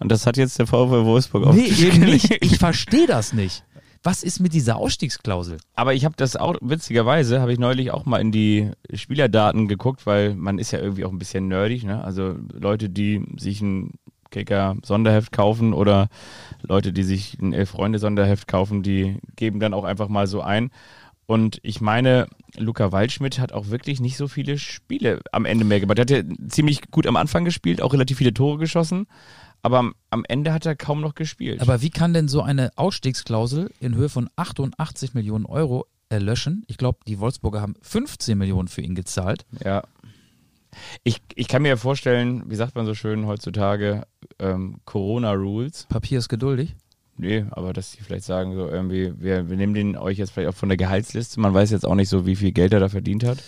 Und das hat jetzt der VfL Wolfsburg auch Nee, eben nicht. (laughs) Ich verstehe das nicht. Was ist mit dieser Ausstiegsklausel? Aber ich habe das auch, witzigerweise, habe ich neulich auch mal in die Spielerdaten geguckt, weil man ist ja irgendwie auch ein bisschen nerdig, ne? Also Leute, die sich ein Kicker-Sonderheft kaufen oder Leute, die sich ein Elf-Freunde-Sonderheft kaufen, die geben dann auch einfach mal so ein. Und ich meine, Luca Waldschmidt hat auch wirklich nicht so viele Spiele am Ende mehr gemacht. Er hat ja ziemlich gut am Anfang gespielt, auch relativ viele Tore geschossen, aber am, am Ende hat er kaum noch gespielt. Aber wie kann denn so eine Ausstiegsklausel in Höhe von 88 Millionen Euro erlöschen? Ich glaube, die Wolfsburger haben 15 Millionen für ihn gezahlt. Ja. Ich, ich kann mir vorstellen, wie sagt man so schön heutzutage, ähm, Corona-Rules. Papier ist geduldig. Nee, aber dass die vielleicht sagen, so irgendwie, wir, wir nehmen den euch jetzt vielleicht auch von der Gehaltsliste. Man weiß jetzt auch nicht so, wie viel Geld er da verdient hat.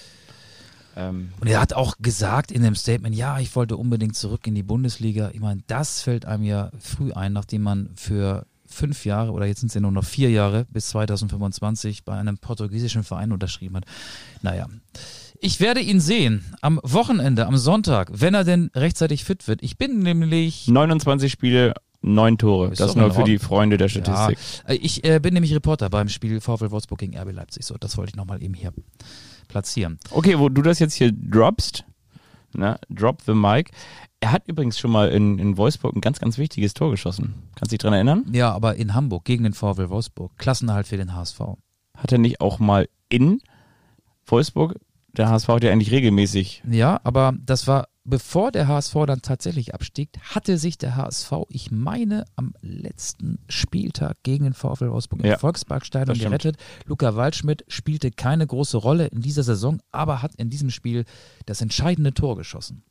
Ähm, Und er hat auch gesagt in dem Statement, ja, ich wollte unbedingt zurück in die Bundesliga. Ich meine, das fällt einem ja früh ein, nachdem man für fünf Jahre oder jetzt sind es ja nur noch vier Jahre bis 2025 bei einem portugiesischen Verein unterschrieben hat. Naja. Ich werde ihn sehen am Wochenende, am Sonntag, wenn er denn rechtzeitig fit wird. Ich bin nämlich 29 Spiele, 9 Tore. Ist das nur für die. Freunde der Ja, Statistik. äh, ich äh, bin nämlich Reporter beim Spiel VfL Wolfsburg gegen RB Leipzig. So, das wollte ich nochmal eben hier platzieren. Okay, wo du das jetzt hier droppst, ne, drop the mic. Er hat übrigens schon mal in, in Wolfsburg ein ganz, ganz wichtiges Tor geschossen. Kannst du dich dran erinnern? Ja, aber in Hamburg gegen den VfL Wolfsburg. Klassenerhalt für den HSV. Hat er nicht auch mal in Wolfsburg? Der HSV hat ja eigentlich regelmäßig. Ja, aber das war bevor der HSV dann tatsächlich abstieg, hatte sich der HSV, ich meine, am letzten Spieltag gegen den VfL Wolfsburg im Ja, Volksparkstadion gerettet. Luca Waldschmidt spielte keine große Rolle in dieser Saison, aber hat in diesem Spiel das entscheidende Tor geschossen.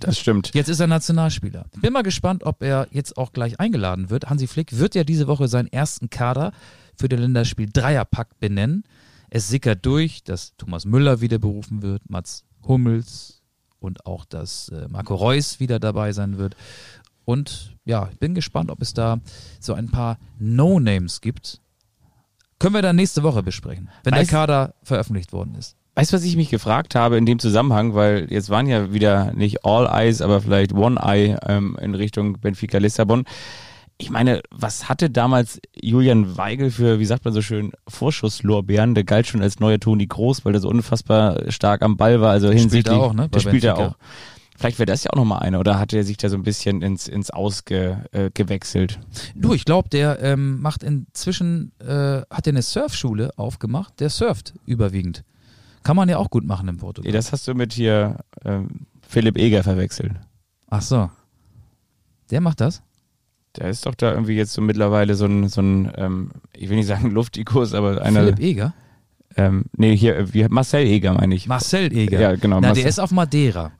Das stimmt. Jetzt ist er Nationalspieler. Bin mal gespannt, ob er jetzt auch gleich eingeladen wird. Hansi Flick wird ja diese Woche seinen ersten Kader für den Länderspiel Dreierpack benennen. Es sickert durch, dass Thomas Müller wieder berufen wird, Mats Hummels und auch, dass äh, Marco Reus wieder dabei sein wird. Und ja, ich bin gespannt, ob es da so ein paar No-Names gibt. Können wir dann nächste Woche besprechen, wenn Weiß- der Kader veröffentlicht worden ist. Weißt du, was ich mich gefragt habe in dem Zusammenhang, weil jetzt waren ja wieder nicht All Eyes, aber vielleicht One Eye ähm, in Richtung Benfica Lissabon. Ich meine, was hatte damals Julian Weigel für, wie sagt man so schön, Vorschusslorbeeren? Der galt schon als neuer Toni Groß, weil er so unfassbar stark am Ball war. Also hinsichtlich, er auch, ne, Der spielt er auch. Vielleicht wäre das ja auch nochmal einer, oder hat er sich da so ein bisschen ins, ins Ausgewechselt? Äh, gewechselt? Du, ich glaube, der ähm, macht inzwischen, äh, hat er eine Surfschule aufgemacht, der surft überwiegend. Kann man ja auch gut machen in Portugal. Nee, das hast du mit hier ähm, Philipp Eger verwechselt. Ach so. Der macht das? Der ist doch da irgendwie jetzt so mittlerweile so ein, so ein ähm, ich will nicht sagen Luftikus, aber einer. Philipp Eger? Ähm, nee, hier, äh, wie, Marcel Eger meine ich. Marcel Eger. Ja, genau, Na, Marcel. der ist auf Madeira.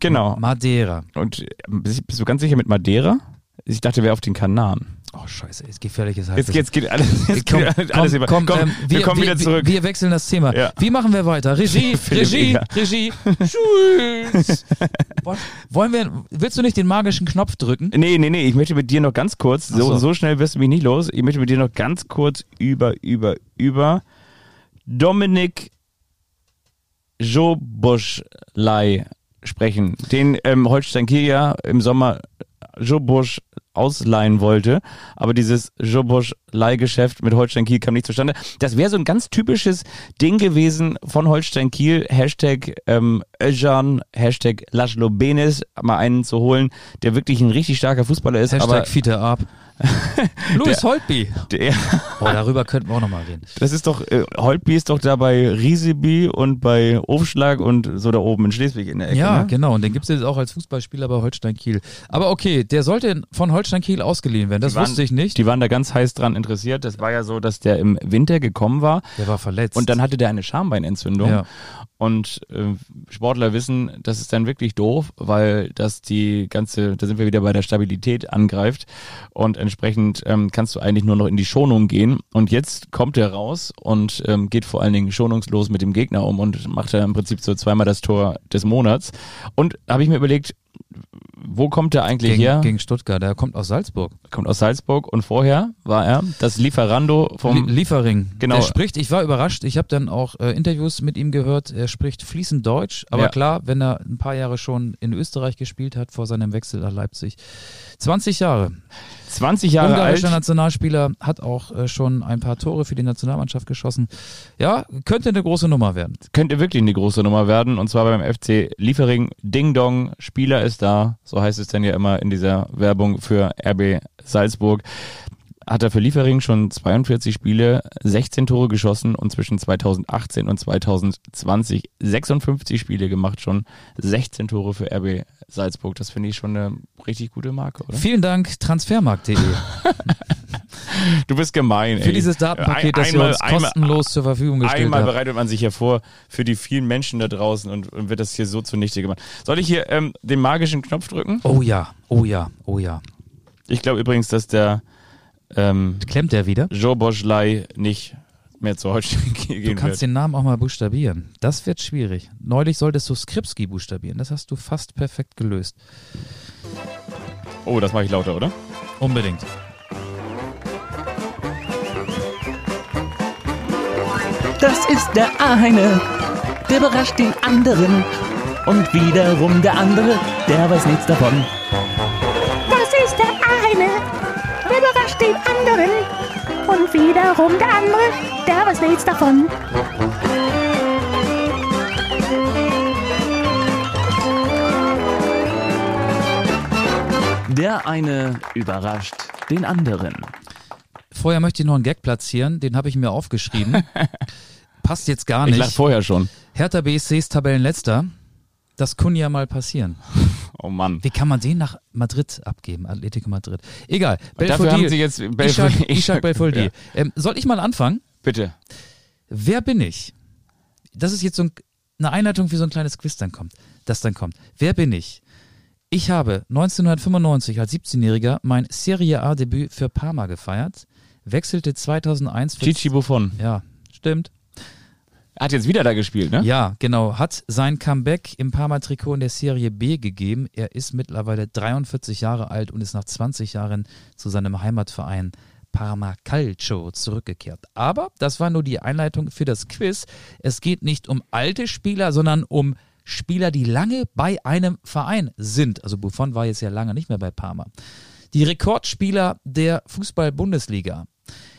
genau. Madeira. Und äh, bist bist du ganz sicher mit Madeira? Ich dachte, wäre auf den Kanaren. Oh, scheiße, ist gefährliches Jetzt, Halbwissen. jetzt geht alles, jetzt Komm, geht alles komm, über. komm, ähm, wir, kommen wieder zurück. Wir, wir wechseln das Thema. Ja. Wie machen wir weiter? Regie, (laughs) Regie. Regie. Wollen wir, willst du nicht den magischen Knopf drücken? Nee, nee, nee, ich möchte mit dir noch ganz kurz, so, so. so schnell wirst du mich nicht los, ich möchte mit dir noch ganz kurz über, über, über Dominik Joboschlei sprechen, den ähm, Holstein Kiel ja im Sommer Jobosch ausleihen wollte, aber dieses Jobosch-Leihgeschäft mit Holstein Kiel kam nicht zustande. Das wäre so ein ganz typisches Ding gewesen von Holstein Kiel, Hashtag ähm, Özcan, Hashtag Laszlo Benes, mal einen zu holen, der wirklich ein richtig starker Fußballer ist, Hashtag aber Fiete ab. (laughs) Louis Holtby. der, Oh, darüber könnten wir auch nochmal reden. das ist doch, äh, Holtby ist doch da bei Rieseby und bei Aufschlag und so da oben in Schleswig in der Ecke. Ja, ne? genau. Und den gibt es jetzt auch als Fußballspieler bei Holstein Kiel. Aber okay, der sollte von Holstein Kiel ausgeliehen werden. Das waren- wusste ich nicht. Die waren da ganz heiß dran interessiert. Das war ja so, dass der im Winter gekommen war Der war verletzt. und dann hatte der eine Schambeinentzündung. Ja. Und äh, Sportler wissen, das ist dann wirklich doof, weil das die ganze, da sind wir wieder bei der Stabilität angreift und entsprechend ähm, kannst du eigentlich nur noch in die Schonung gehen. Und jetzt kommt er raus und ähm, geht vor allen Dingen schonungslos mit dem Gegner um und macht er im Prinzip so zweimal das Tor des Monats. Und habe ich mir überlegt, wo kommt er eigentlich gegen, her? gegen Stuttgart. Der kommt aus Salzburg. kommt aus Salzburg und vorher war er das Lieferando vom Lie Liefering. Genau. Er spricht, ich war überrascht, ich habe dann auch äh, Interviews mit ihm gehört, er spricht fließend Deutsch, aber Ja. klar, wenn er ein paar Jahre schon in Österreich gespielt hat, vor seinem Wechsel nach Leipzig. 20 Jahre. 20 Jahre alt. Ungarischer Nationalspieler, hat auch äh, schon ein paar Tore für die Nationalmannschaft geschossen. Ja, könnte eine große Nummer werden. könnte wirklich eine große Nummer werden und zwar beim FC Liefering. Ding Dong, Spieler ist da, so heißt es dann ja immer in dieser Werbung für RB Salzburg. Hat er für Liefering schon 42 Spiele, 16 Tore geschossen und zwischen 2018 und 2020 56 Spiele gemacht schon, 16 Tore für RB Salzburg. Das finde ich schon eine richtig gute Marke, oder? Vielen Dank, transfermarkt.de, (laughs) Du bist gemein, ey. für dieses Datenpaket, das ihr Einmal- uns einmal- kostenlos zur Verfügung gestellt Einmal habt. bereitet man sich hervor für die vielen Menschen da draußen und, und wird das hier so zunichte gemacht. Soll ich hier ähm, den magischen Knopf drücken? Oh ja, oh ja, oh ja. Ich glaube übrigens, dass der ähm, Klemmt der wieder? Joe Boschlei nicht mehr zu Holstein (laughs) gehen Du kannst wird. den Namen auch mal buchstabieren. Das wird schwierig. Neulich solltest du Skripski buchstabieren. Das hast du fast perfekt gelöst. Oh, das mache ich lauter, oder? Unbedingt. Das ist der eine, der überrascht den anderen. Und wiederum der andere, der weiß nichts davon. Und wiederum der andere, der weiß nichts davon. Der eine überrascht den anderen. Vorher möchte ich noch einen Gag platzieren, den habe ich mir aufgeschrieben. (laughs) Passt jetzt gar Ich lach nicht. vorher schon. Hertha BSC ist Tabellenletzter. Das kann ja mal passieren. Oh Mann. Wie kann man den nach Madrid abgeben? Atletico Madrid. Egal. dafür haben sie jetzt Ishak, Belfodil- Ishak (laughs) Belfodil. Ja. Ähm, soll ich mal anfangen? Bitte. Wer bin ich? Das ist jetzt so ein, eine Einleitung, wie so ein kleines Quiz dann kommt, das dann kommt. Wer bin ich? Ich habe 1995 als 17-Jähriger mein Serie A-Debüt für Parma gefeiert, wechselte 2001 für Gigi Buffon. Ja, stimmt. Hat jetzt wieder da gespielt, ne? Ja, genau. Hat sein Comeback im Parma-Trikot in der Serie B gegeben. Er ist mittlerweile 43 Jahre alt und ist nach 20 Jahren zu seinem Heimatverein Parma Calcio zurückgekehrt. Aber das war nur die Einleitung für das Quiz. Es geht nicht um alte Spieler, sondern um Spieler, die lange bei einem Verein sind. Also Buffon war jetzt ja lange nicht mehr bei Parma. Die Rekordspieler der Fußball-Bundesliga.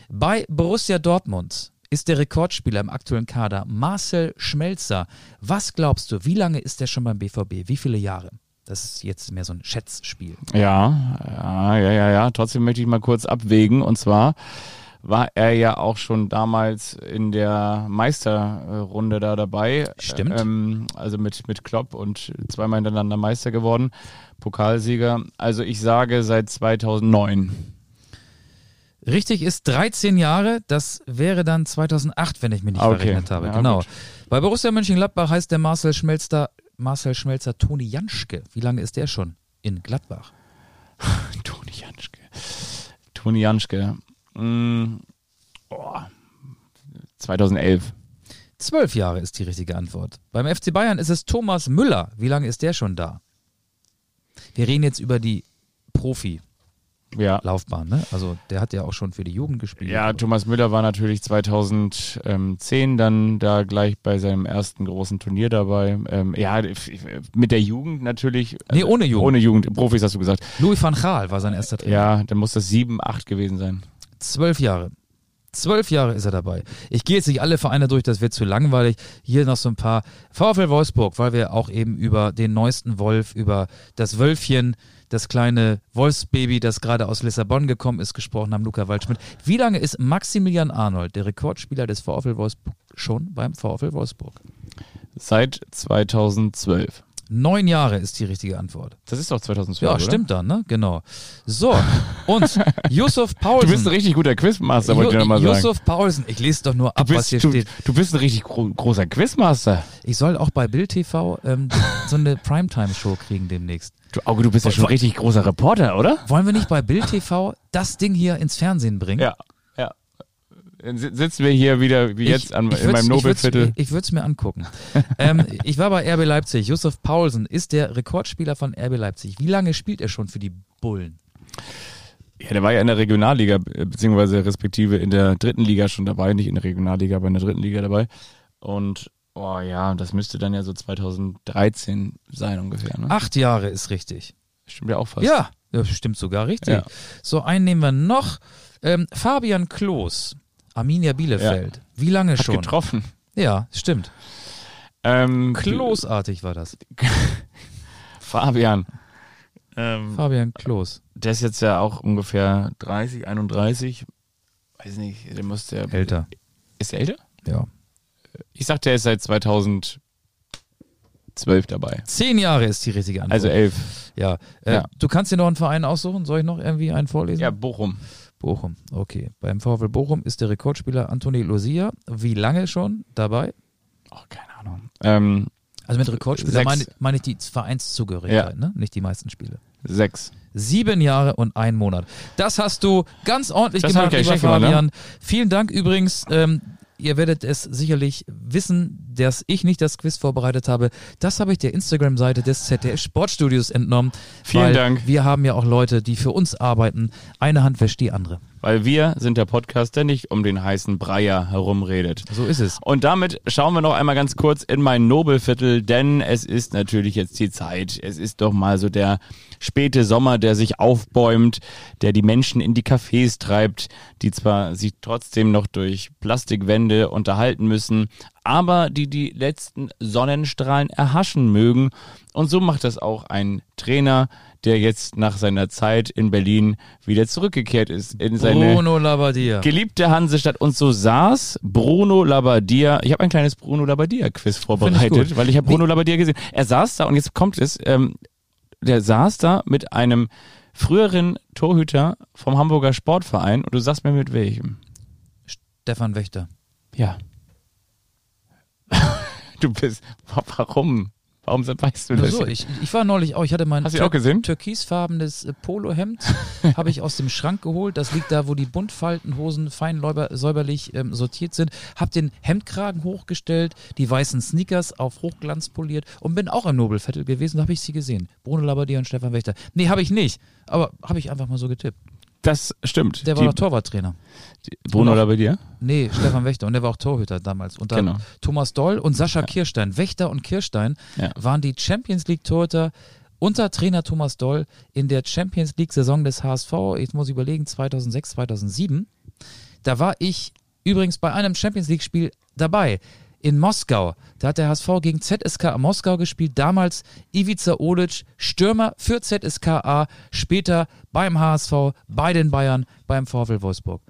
Bei Borussia Dortmund ist der Rekordspieler im aktuellen Kader Marcel Schmelzer. Was glaubst du, wie lange ist er schon beim BVB? Wie viele Jahre? Das ist jetzt mehr so ein Schätzspiel. Ja, ja, ja, ja, ja. Trotzdem möchte ich mal kurz abwägen. Und zwar war er ja auch schon damals in der Meisterrunde da dabei. Stimmt. Ähm, also mit, mit Klopp und zweimal hintereinander Meister geworden. Pokalsieger. Also ich sage seit 2009. Richtig ist 13 Jahre, das wäre dann 2008, wenn ich mich nicht Okay. verrechnet habe. Ja, genau. gut. Bei Borussia Mönchengladbach heißt der Marcel Schmelzer, Marcel Schmelzer Toni Janschke. Wie lange ist der schon in Gladbach? (laughs) Toni Janschke. Toni Janschke. Mm, oh, 2011. Zwölf Jahre ist die richtige Antwort. Beim FC Bayern ist es Thomas Müller. Wie lange ist der schon da? Wir reden jetzt über die Profi-Laufbahn, Ja. ne? Also der hat ja auch schon für die Jugend gespielt. Ja, Thomas Müller war natürlich 2010 dann da gleich bei seinem ersten großen Turnier dabei. Ähm, ja, mit der Jugend natürlich. Nee, ohne Jugend. Ohne Jugend, Profis hast du gesagt. Louis van Gaal war sein erster Trainer. Ja, dann muss das 7, 8 gewesen sein. Zwölf Jahre. Zwölf Jahre ist er dabei. Ich gehe jetzt nicht alle Vereine durch, das wird zu langweilig. Hier noch so ein paar. VfL Wolfsburg, weil wir auch eben über den neuesten Wolf, über das Wölfchen, das kleine Wolfsbaby, das gerade aus Lissabon gekommen ist, gesprochen haben, Luca Waldschmidt. Wie lange ist Maximilian Arnold, der Rekordspieler des VfL Wolfsburg, schon beim VfL Wolfsburg? Seit 2012. Neun Jahre ist die richtige Antwort. Das ist doch 2012, Ja, oder? stimmt dann, ne? Genau. So, und (laughs) Yusuf Du Paulsen. bist ein richtig guter Quizmaster, wollte ich nochmal sagen. Yusuf Paulsen, ich lese doch nur ab, Du was hier bist, du, steht. du bist ein richtig gro großer Quizmaster. Ich soll auch bei Bild TV ähm, so eine Primetime-Show kriegen demnächst. Du, Auge, du bist ja schon ein richtig großer Reporter, oder? Wollen wir nicht bei Bild TV das Ding hier ins Fernsehen bringen? Ja, ja. Dann si- sitzen wir hier wieder wie jetzt an, in meinem Nobelviertel. Ich würde es mir angucken. ähm, (laughs) ich war bei RB Leipzig. Yusuf Paulsen ist der Rekordspieler von RB Leipzig. Wie lange spielt er schon für die Bullen? Ja, der war ja in der Regionalliga, äh, beziehungsweise respektive in der dritten Liga schon dabei, nicht in der Regionalliga, aber in der dritten Liga dabei. Und, oh ja, das müsste dann ja so 2013 sein ungefähr, ne? Acht Jahre ist richtig. Stimmt ja auch fast. Ja, das stimmt sogar richtig. Ja. So, einen nehmen wir noch. Ähm, Fabian Klos, Arminia Bielefeld. Wie lange Hat schon? getroffen. Ja, stimmt. Ähm, Klosartig war das. (laughs) Fabian. Ähm, Fabian Klos. der ist jetzt ja auch ungefähr 30, 31. Weiß nicht, der muss der. Älter. Ist der älter? Ja. Ich sag, der ist seit 2012 dabei. Zehn Jahre ist die richtige Antwort. Also elf. ja. Äh, Ja. Du kannst dir noch einen Verein aussuchen. Soll ich noch irgendwie einen vorlesen? Ja, Bochum. Bochum. Okay. Beim VfL Bochum ist der Rekordspieler Antoni Lucia. Wie lange schon dabei? Oh, keine Ahnung. Ähm, Also mit Rekordspieler meine, meine ich die Vereinszugehörigkeit, Ja. ne? nicht die meisten Spiele. sechs. Sieben Jahre und ein Monat. Das hast du ganz ordentlich Das gemacht, lieber gemacht, Fabian. Vielen Dank übrigens. Ähm, ihr werdet es sicherlich wissen, dass ich nicht das Quiz vorbereitet habe. Das habe ich der Instagram-Seite des ZDF Sportstudios entnommen. Vielen weil Dank. Wir haben ja auch Leute, die für uns arbeiten. Eine Hand wäscht die andere. Weil wir sind der Podcast, der nicht um den heißen Breier herumredet. So ist es. Und damit schauen wir noch einmal ganz kurz in mein Nobelviertel, denn es ist natürlich jetzt die Zeit. Es ist doch mal so der späte Sommer, der sich aufbäumt, der die Menschen in die Cafés treibt, die zwar sich trotzdem noch durch Plastikwände unterhalten müssen, aber die die letzten Sonnenstrahlen erhaschen mögen. Und so macht das auch ein Trainer, der jetzt nach seiner Zeit in Berlin wieder zurückgekehrt ist in seine Bruno Labbadia. geliebte Hansestadt. Und so saß Bruno Labbadia. Ich habe ein kleines Bruno Labbadia-Quiz vorbereitet, gut. weil ich habe Bruno Labbadia gesehen. Er saß da und jetzt kommt es. Ähm, der saß da mit einem früheren Torhüter vom Hamburger Sportverein und du sagst mir mit welchem. Stefan Wächter. Ja. (laughs) du bist. Warum? Warum weißt du das? so, ich, ich war neulich auch, ich hatte mein gesehen? türkisfarbenes äh, Polohemd, (laughs) habe ich aus dem Schrank geholt. Das liegt da, wo die Buntfaltenhosen fein säuberlich ähm, sortiert sind. Hab den Hemdkragen hochgestellt, die weißen Sneakers auf Hochglanz poliert und bin auch im Nobelviertel gewesen. Da habe ich sie gesehen. Bruno Labbadia und Stefan Wächter. Nee, habe ich nicht. Aber habe ich einfach mal so getippt. Das stimmt. Der war Die- doch Torwarttrainer. Bruno Und auch- Labbadia? Nee, Stefan Wächter. Und der war auch Torhüter damals. Und dann Genau. Thomas Doll und Sascha Kirstein. Wächter und Kirstein Ja. waren die Champions League Torhüter unter Trainer Thomas Doll in der Champions League Saison des HSV. Jetzt muss ich überlegen, 2006, 2007. Da war ich übrigens bei einem Champions League Spiel dabei. In Moskau. Da hat der HSV gegen ZSKA Moskau gespielt. Damals Ivica Olic, Stürmer für ZSKA. Später beim HSV, bei den Bayern, beim VfL Wolfsburg.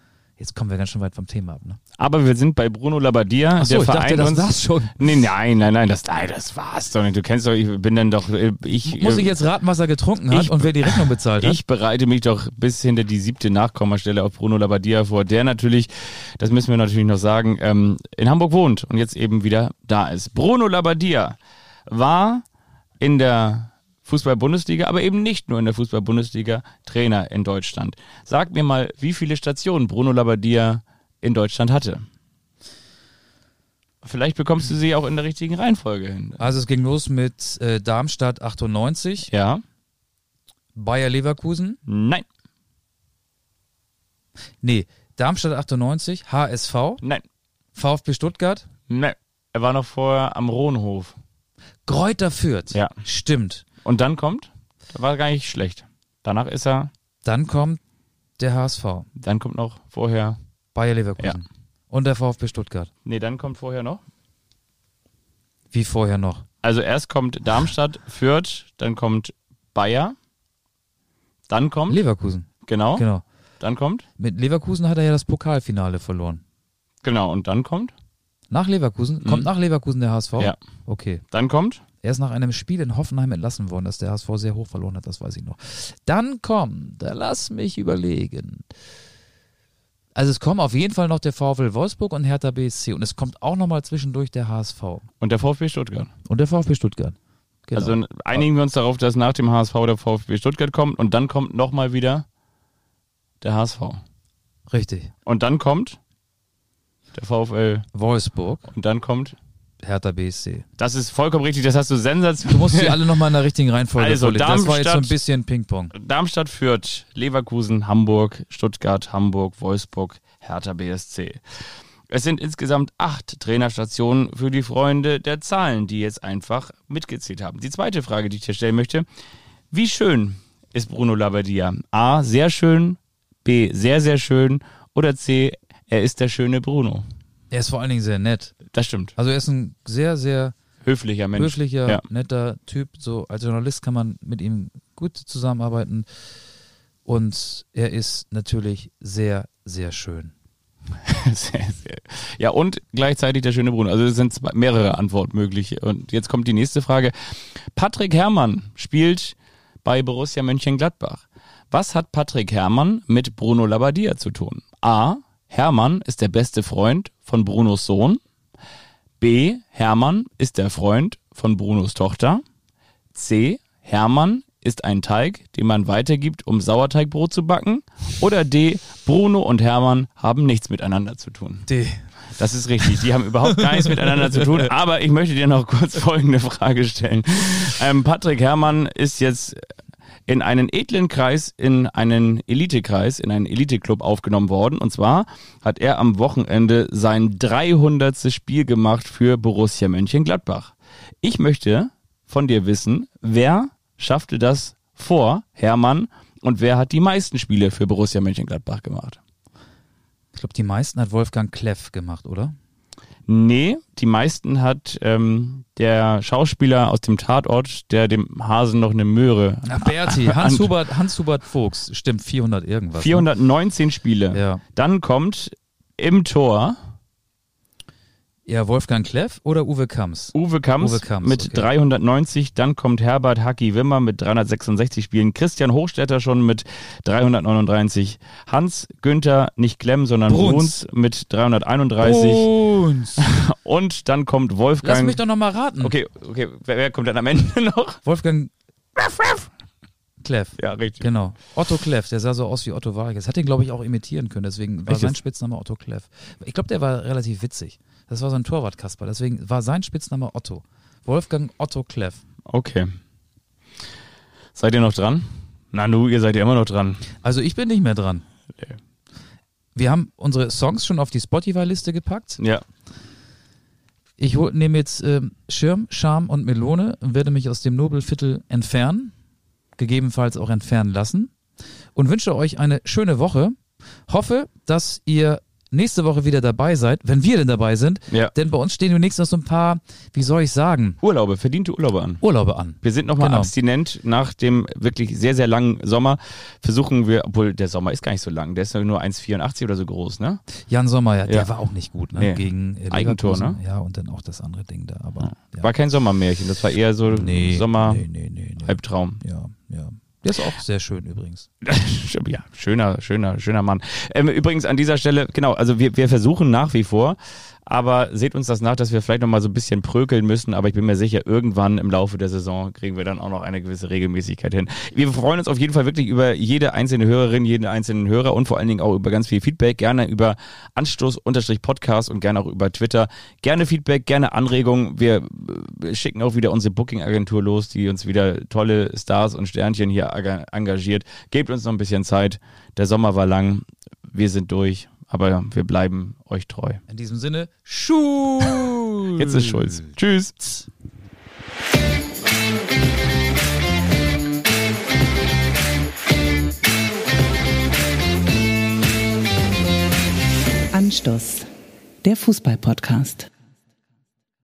Jetzt kommen wir ganz schön weit vom Thema ab. Ne? Aber wir sind bei Bruno Labbadia. Ach so, der ich dachte, Verein das uns, war's schon. Nee, nein, nein, nein, das, nein, das war's doch nicht. Du kennst doch, ich bin dann doch, äh, ich, Muss äh, ich jetzt raten, was er getrunken hat ich- und wer die Rechnung bezahlt hat? Ich bereite mich doch bis hinter die siebte Nachkommastelle auf Bruno Labbadia vor, der natürlich, das müssen wir natürlich noch sagen, ähm, in Hamburg wohnt und jetzt eben wieder da ist. Bruno Labbadia war in der Fußball-Bundesliga, aber eben nicht nur in der Fußball-Bundesliga Trainer in Deutschland. Sag mir mal, wie viele Stationen Bruno Labbadia in Deutschland hatte. Vielleicht bekommst du sie auch in der richtigen Reihenfolge hin. Also es ging los mit äh, Darmstadt 98, Ja? Bayer Leverkusen, Nein. nee, Darmstadt 98, HSV, Nein. VfB Stuttgart, Nein. Er war noch vorher am Rohnhof. Kräuter Fürth. Ja. Stimmt. Und dann kommt, war gar nicht schlecht. Danach ist er, Dann kommt der HSV, dann kommt noch vorher, Bayer Leverkusen und der VfB Stuttgart. nee, dann kommt vorher noch. Wie vorher noch. Also erst kommt Darmstadt, Fürth, dann kommt Bayer, dann kommt, Leverkusen. genau, Genau. dann kommt, Mit Leverkusen hat er ja das Pokalfinale verloren. genau, und dann kommt, Nach Leverkusen? Kommt nach Leverkusen der HSV? Mhm. Ja. Okay. dann kommt, Er ist nach einem Spiel in Hoffenheim entlassen worden, das der HSV sehr hoch verloren hat, das weiß ich noch. Dann kommt, da lass mich überlegen. Also es kommen auf jeden Fall noch der VfL Wolfsburg und Hertha BSC und es kommt auch nochmal zwischendurch der HSV und der VfB Stuttgart. und der VfB Stuttgart. Genau. Also einigen wir uns darauf, dass nach dem HSV der VfB Stuttgart kommt und dann kommt nochmal wieder der HSV. Richtig. Und dann kommt der VfL Wolfsburg, und dann kommt, Hertha BSC. das ist vollkommen richtig, das hast du sensationell. Du musst sie alle nochmal in der richtigen Reihenfolge Also, vorlesen. Das war jetzt so ein Darmstadt- bisschen Ping-Pong. Darmstadt führt Leverkusen, Hamburg, Stuttgart, Hamburg, Wolfsburg, Hertha BSC. Es sind insgesamt acht Trainerstationen für die Freunde der Zahlen, die jetzt einfach mitgezählt haben. Die zweite Frage, die ich dir stellen möchte. Wie schön ist Bruno Labbadia? A, sehr schön, B, sehr, sehr schön oder C, er ist der schöne Bruno. Er ist vor allen Dingen sehr nett. Das stimmt. Also er ist ein sehr, sehr Höflicher Mensch. höflicher, Ja. netter Typ. So als Journalist kann man mit ihm gut zusammenarbeiten. Und er ist natürlich sehr, sehr schön. (laughs) Sehr, sehr. Ja, und gleichzeitig der schöne Bruno. Also es sind mehrere Antworten möglich. Und jetzt kommt die nächste Frage. Patrick Herrmann spielt bei Borussia Mönchengladbach. Was hat Patrick Herrmann mit Bruno Labbadia zu tun? A. Hermann ist der beste Freund von Brunos Sohn. B. Hermann ist der Freund von Brunos Tochter. C. Hermann ist ein Teig, den man weitergibt, um Sauerteigbrot zu backen. Oder D. Bruno und Hermann haben nichts miteinander zu tun. D. Das ist richtig. Die haben überhaupt gar nichts miteinander zu tun. Aber ich möchte dir noch kurz folgende Frage stellen. Ähm, Patrick Herrmann ist jetzt in einen edlen Kreis, in einen Elitekreis, in einen Eliteclub aufgenommen worden. Und zwar hat er am Wochenende sein 300. Spiel gemacht für Borussia Mönchengladbach. Ich möchte von dir wissen, wer schaffte das vor Hermann und wer hat die meisten Spiele für Borussia Mönchengladbach gemacht? Ich glaube, die meisten hat Wolfgang Kleff gemacht, oder? Nee, die meisten hat ähm, der Schauspieler aus dem Tatort, der dem Hasen noch eine Möhre. Ach, Berti, Hans-Hubert Hans -Hubert Fuchs, stimmt, 400 irgendwas. ne? 419 Spiele. Ja. Dann kommt im Tor Ja, Wolfgang Kleff oder Uwe Kamms? Uwe Kamps, Uwe Kamps, mit okay. 390, dann kommt Herbert Hacki Wimmer mit 366 Spielen, Christian Hochstetter schon mit 339, Hans Günther, nicht Klemm, sondern Bruns. Bruns mit 331 Uns. (laughs) und dann kommt Wolfgang. Lass mich doch noch mal raten. Okay, okay, wer, wer kommt dann am Ende (laughs) noch? Wolfgang Kleff. Ja, richtig. Genau. Otto Kleff, der sah so aus wie Otto Vargas. Hat den, glaube ich, auch imitieren können, deswegen war Echt sein? Spitzname Otto Kleff. Ich glaube, der war relativ witzig. Das war so ein Torwart-Kasper, deswegen war sein Spitzname Otto. Wolfgang Otto Kleff. Okay. Seid ihr noch dran? Na nu, ihr seid ja immer noch dran. Also ich bin nicht mehr dran. Nee. Wir haben unsere Songs schon auf die Spotify-Liste gepackt. Ja. Ich nehme jetzt ähm, Schirm, Scham und Melone, werde mich aus dem Nobelviertel entfernen, gegebenenfalls auch entfernen lassen und wünsche euch eine schöne Woche. Hoffe, dass ihr nächste Woche wieder dabei seid, wenn wir denn dabei sind. Ja. Denn bei uns stehen demnächst noch so ein paar, wie soll ich sagen, Urlaube, verdiente Urlaube an. Urlaube an. Wir sind nochmal Genau. abstinent nach dem wirklich sehr, sehr langen Sommer. Versuchen wir, obwohl der Sommer ist gar nicht so lang, der ist nur 1,84 oder so groß, ne? Jan Sommer, ja, der Ja. war auch nicht gut, ne? Nee. Gegen äh, Eigentor, ne? Ja, und dann auch das andere Ding da. Aber ja. War kein Sommermärchen, das war eher so nee, Sommer nee, nee. Ja, ja. Der ist auch sehr schön übrigens. (laughs) ja, schöner, schöner, schöner Mann. Ähm, übrigens an dieser Stelle, genau, also wir, wir versuchen nach wie vor, aber seht uns das nach, dass wir vielleicht nochmal so ein bisschen prökeln müssen, aber ich bin mir sicher, irgendwann im Laufe der Saison kriegen wir dann auch noch eine gewisse Regelmäßigkeit hin. Wir freuen uns auf jeden Fall wirklich über jede einzelne Hörerin, jeden einzelnen Hörer und vor allen Dingen auch über ganz viel Feedback, gerne über Anstoß-Podcast und gerne auch über Twitter. Gerne Feedback, gerne Anregungen. Wir äh, schicken auch wieder unsere Booking-Agentur los, die uns wieder tolle Stars und Sternchen hier engagiert. Gebt uns noch ein bisschen Zeit. Der Sommer war lang. Wir sind durch. Aber wir bleiben euch treu. In diesem Sinne, Schul! Jetzt ist Schulz. Tschüss. Anstoß, der Fußball-Podcast.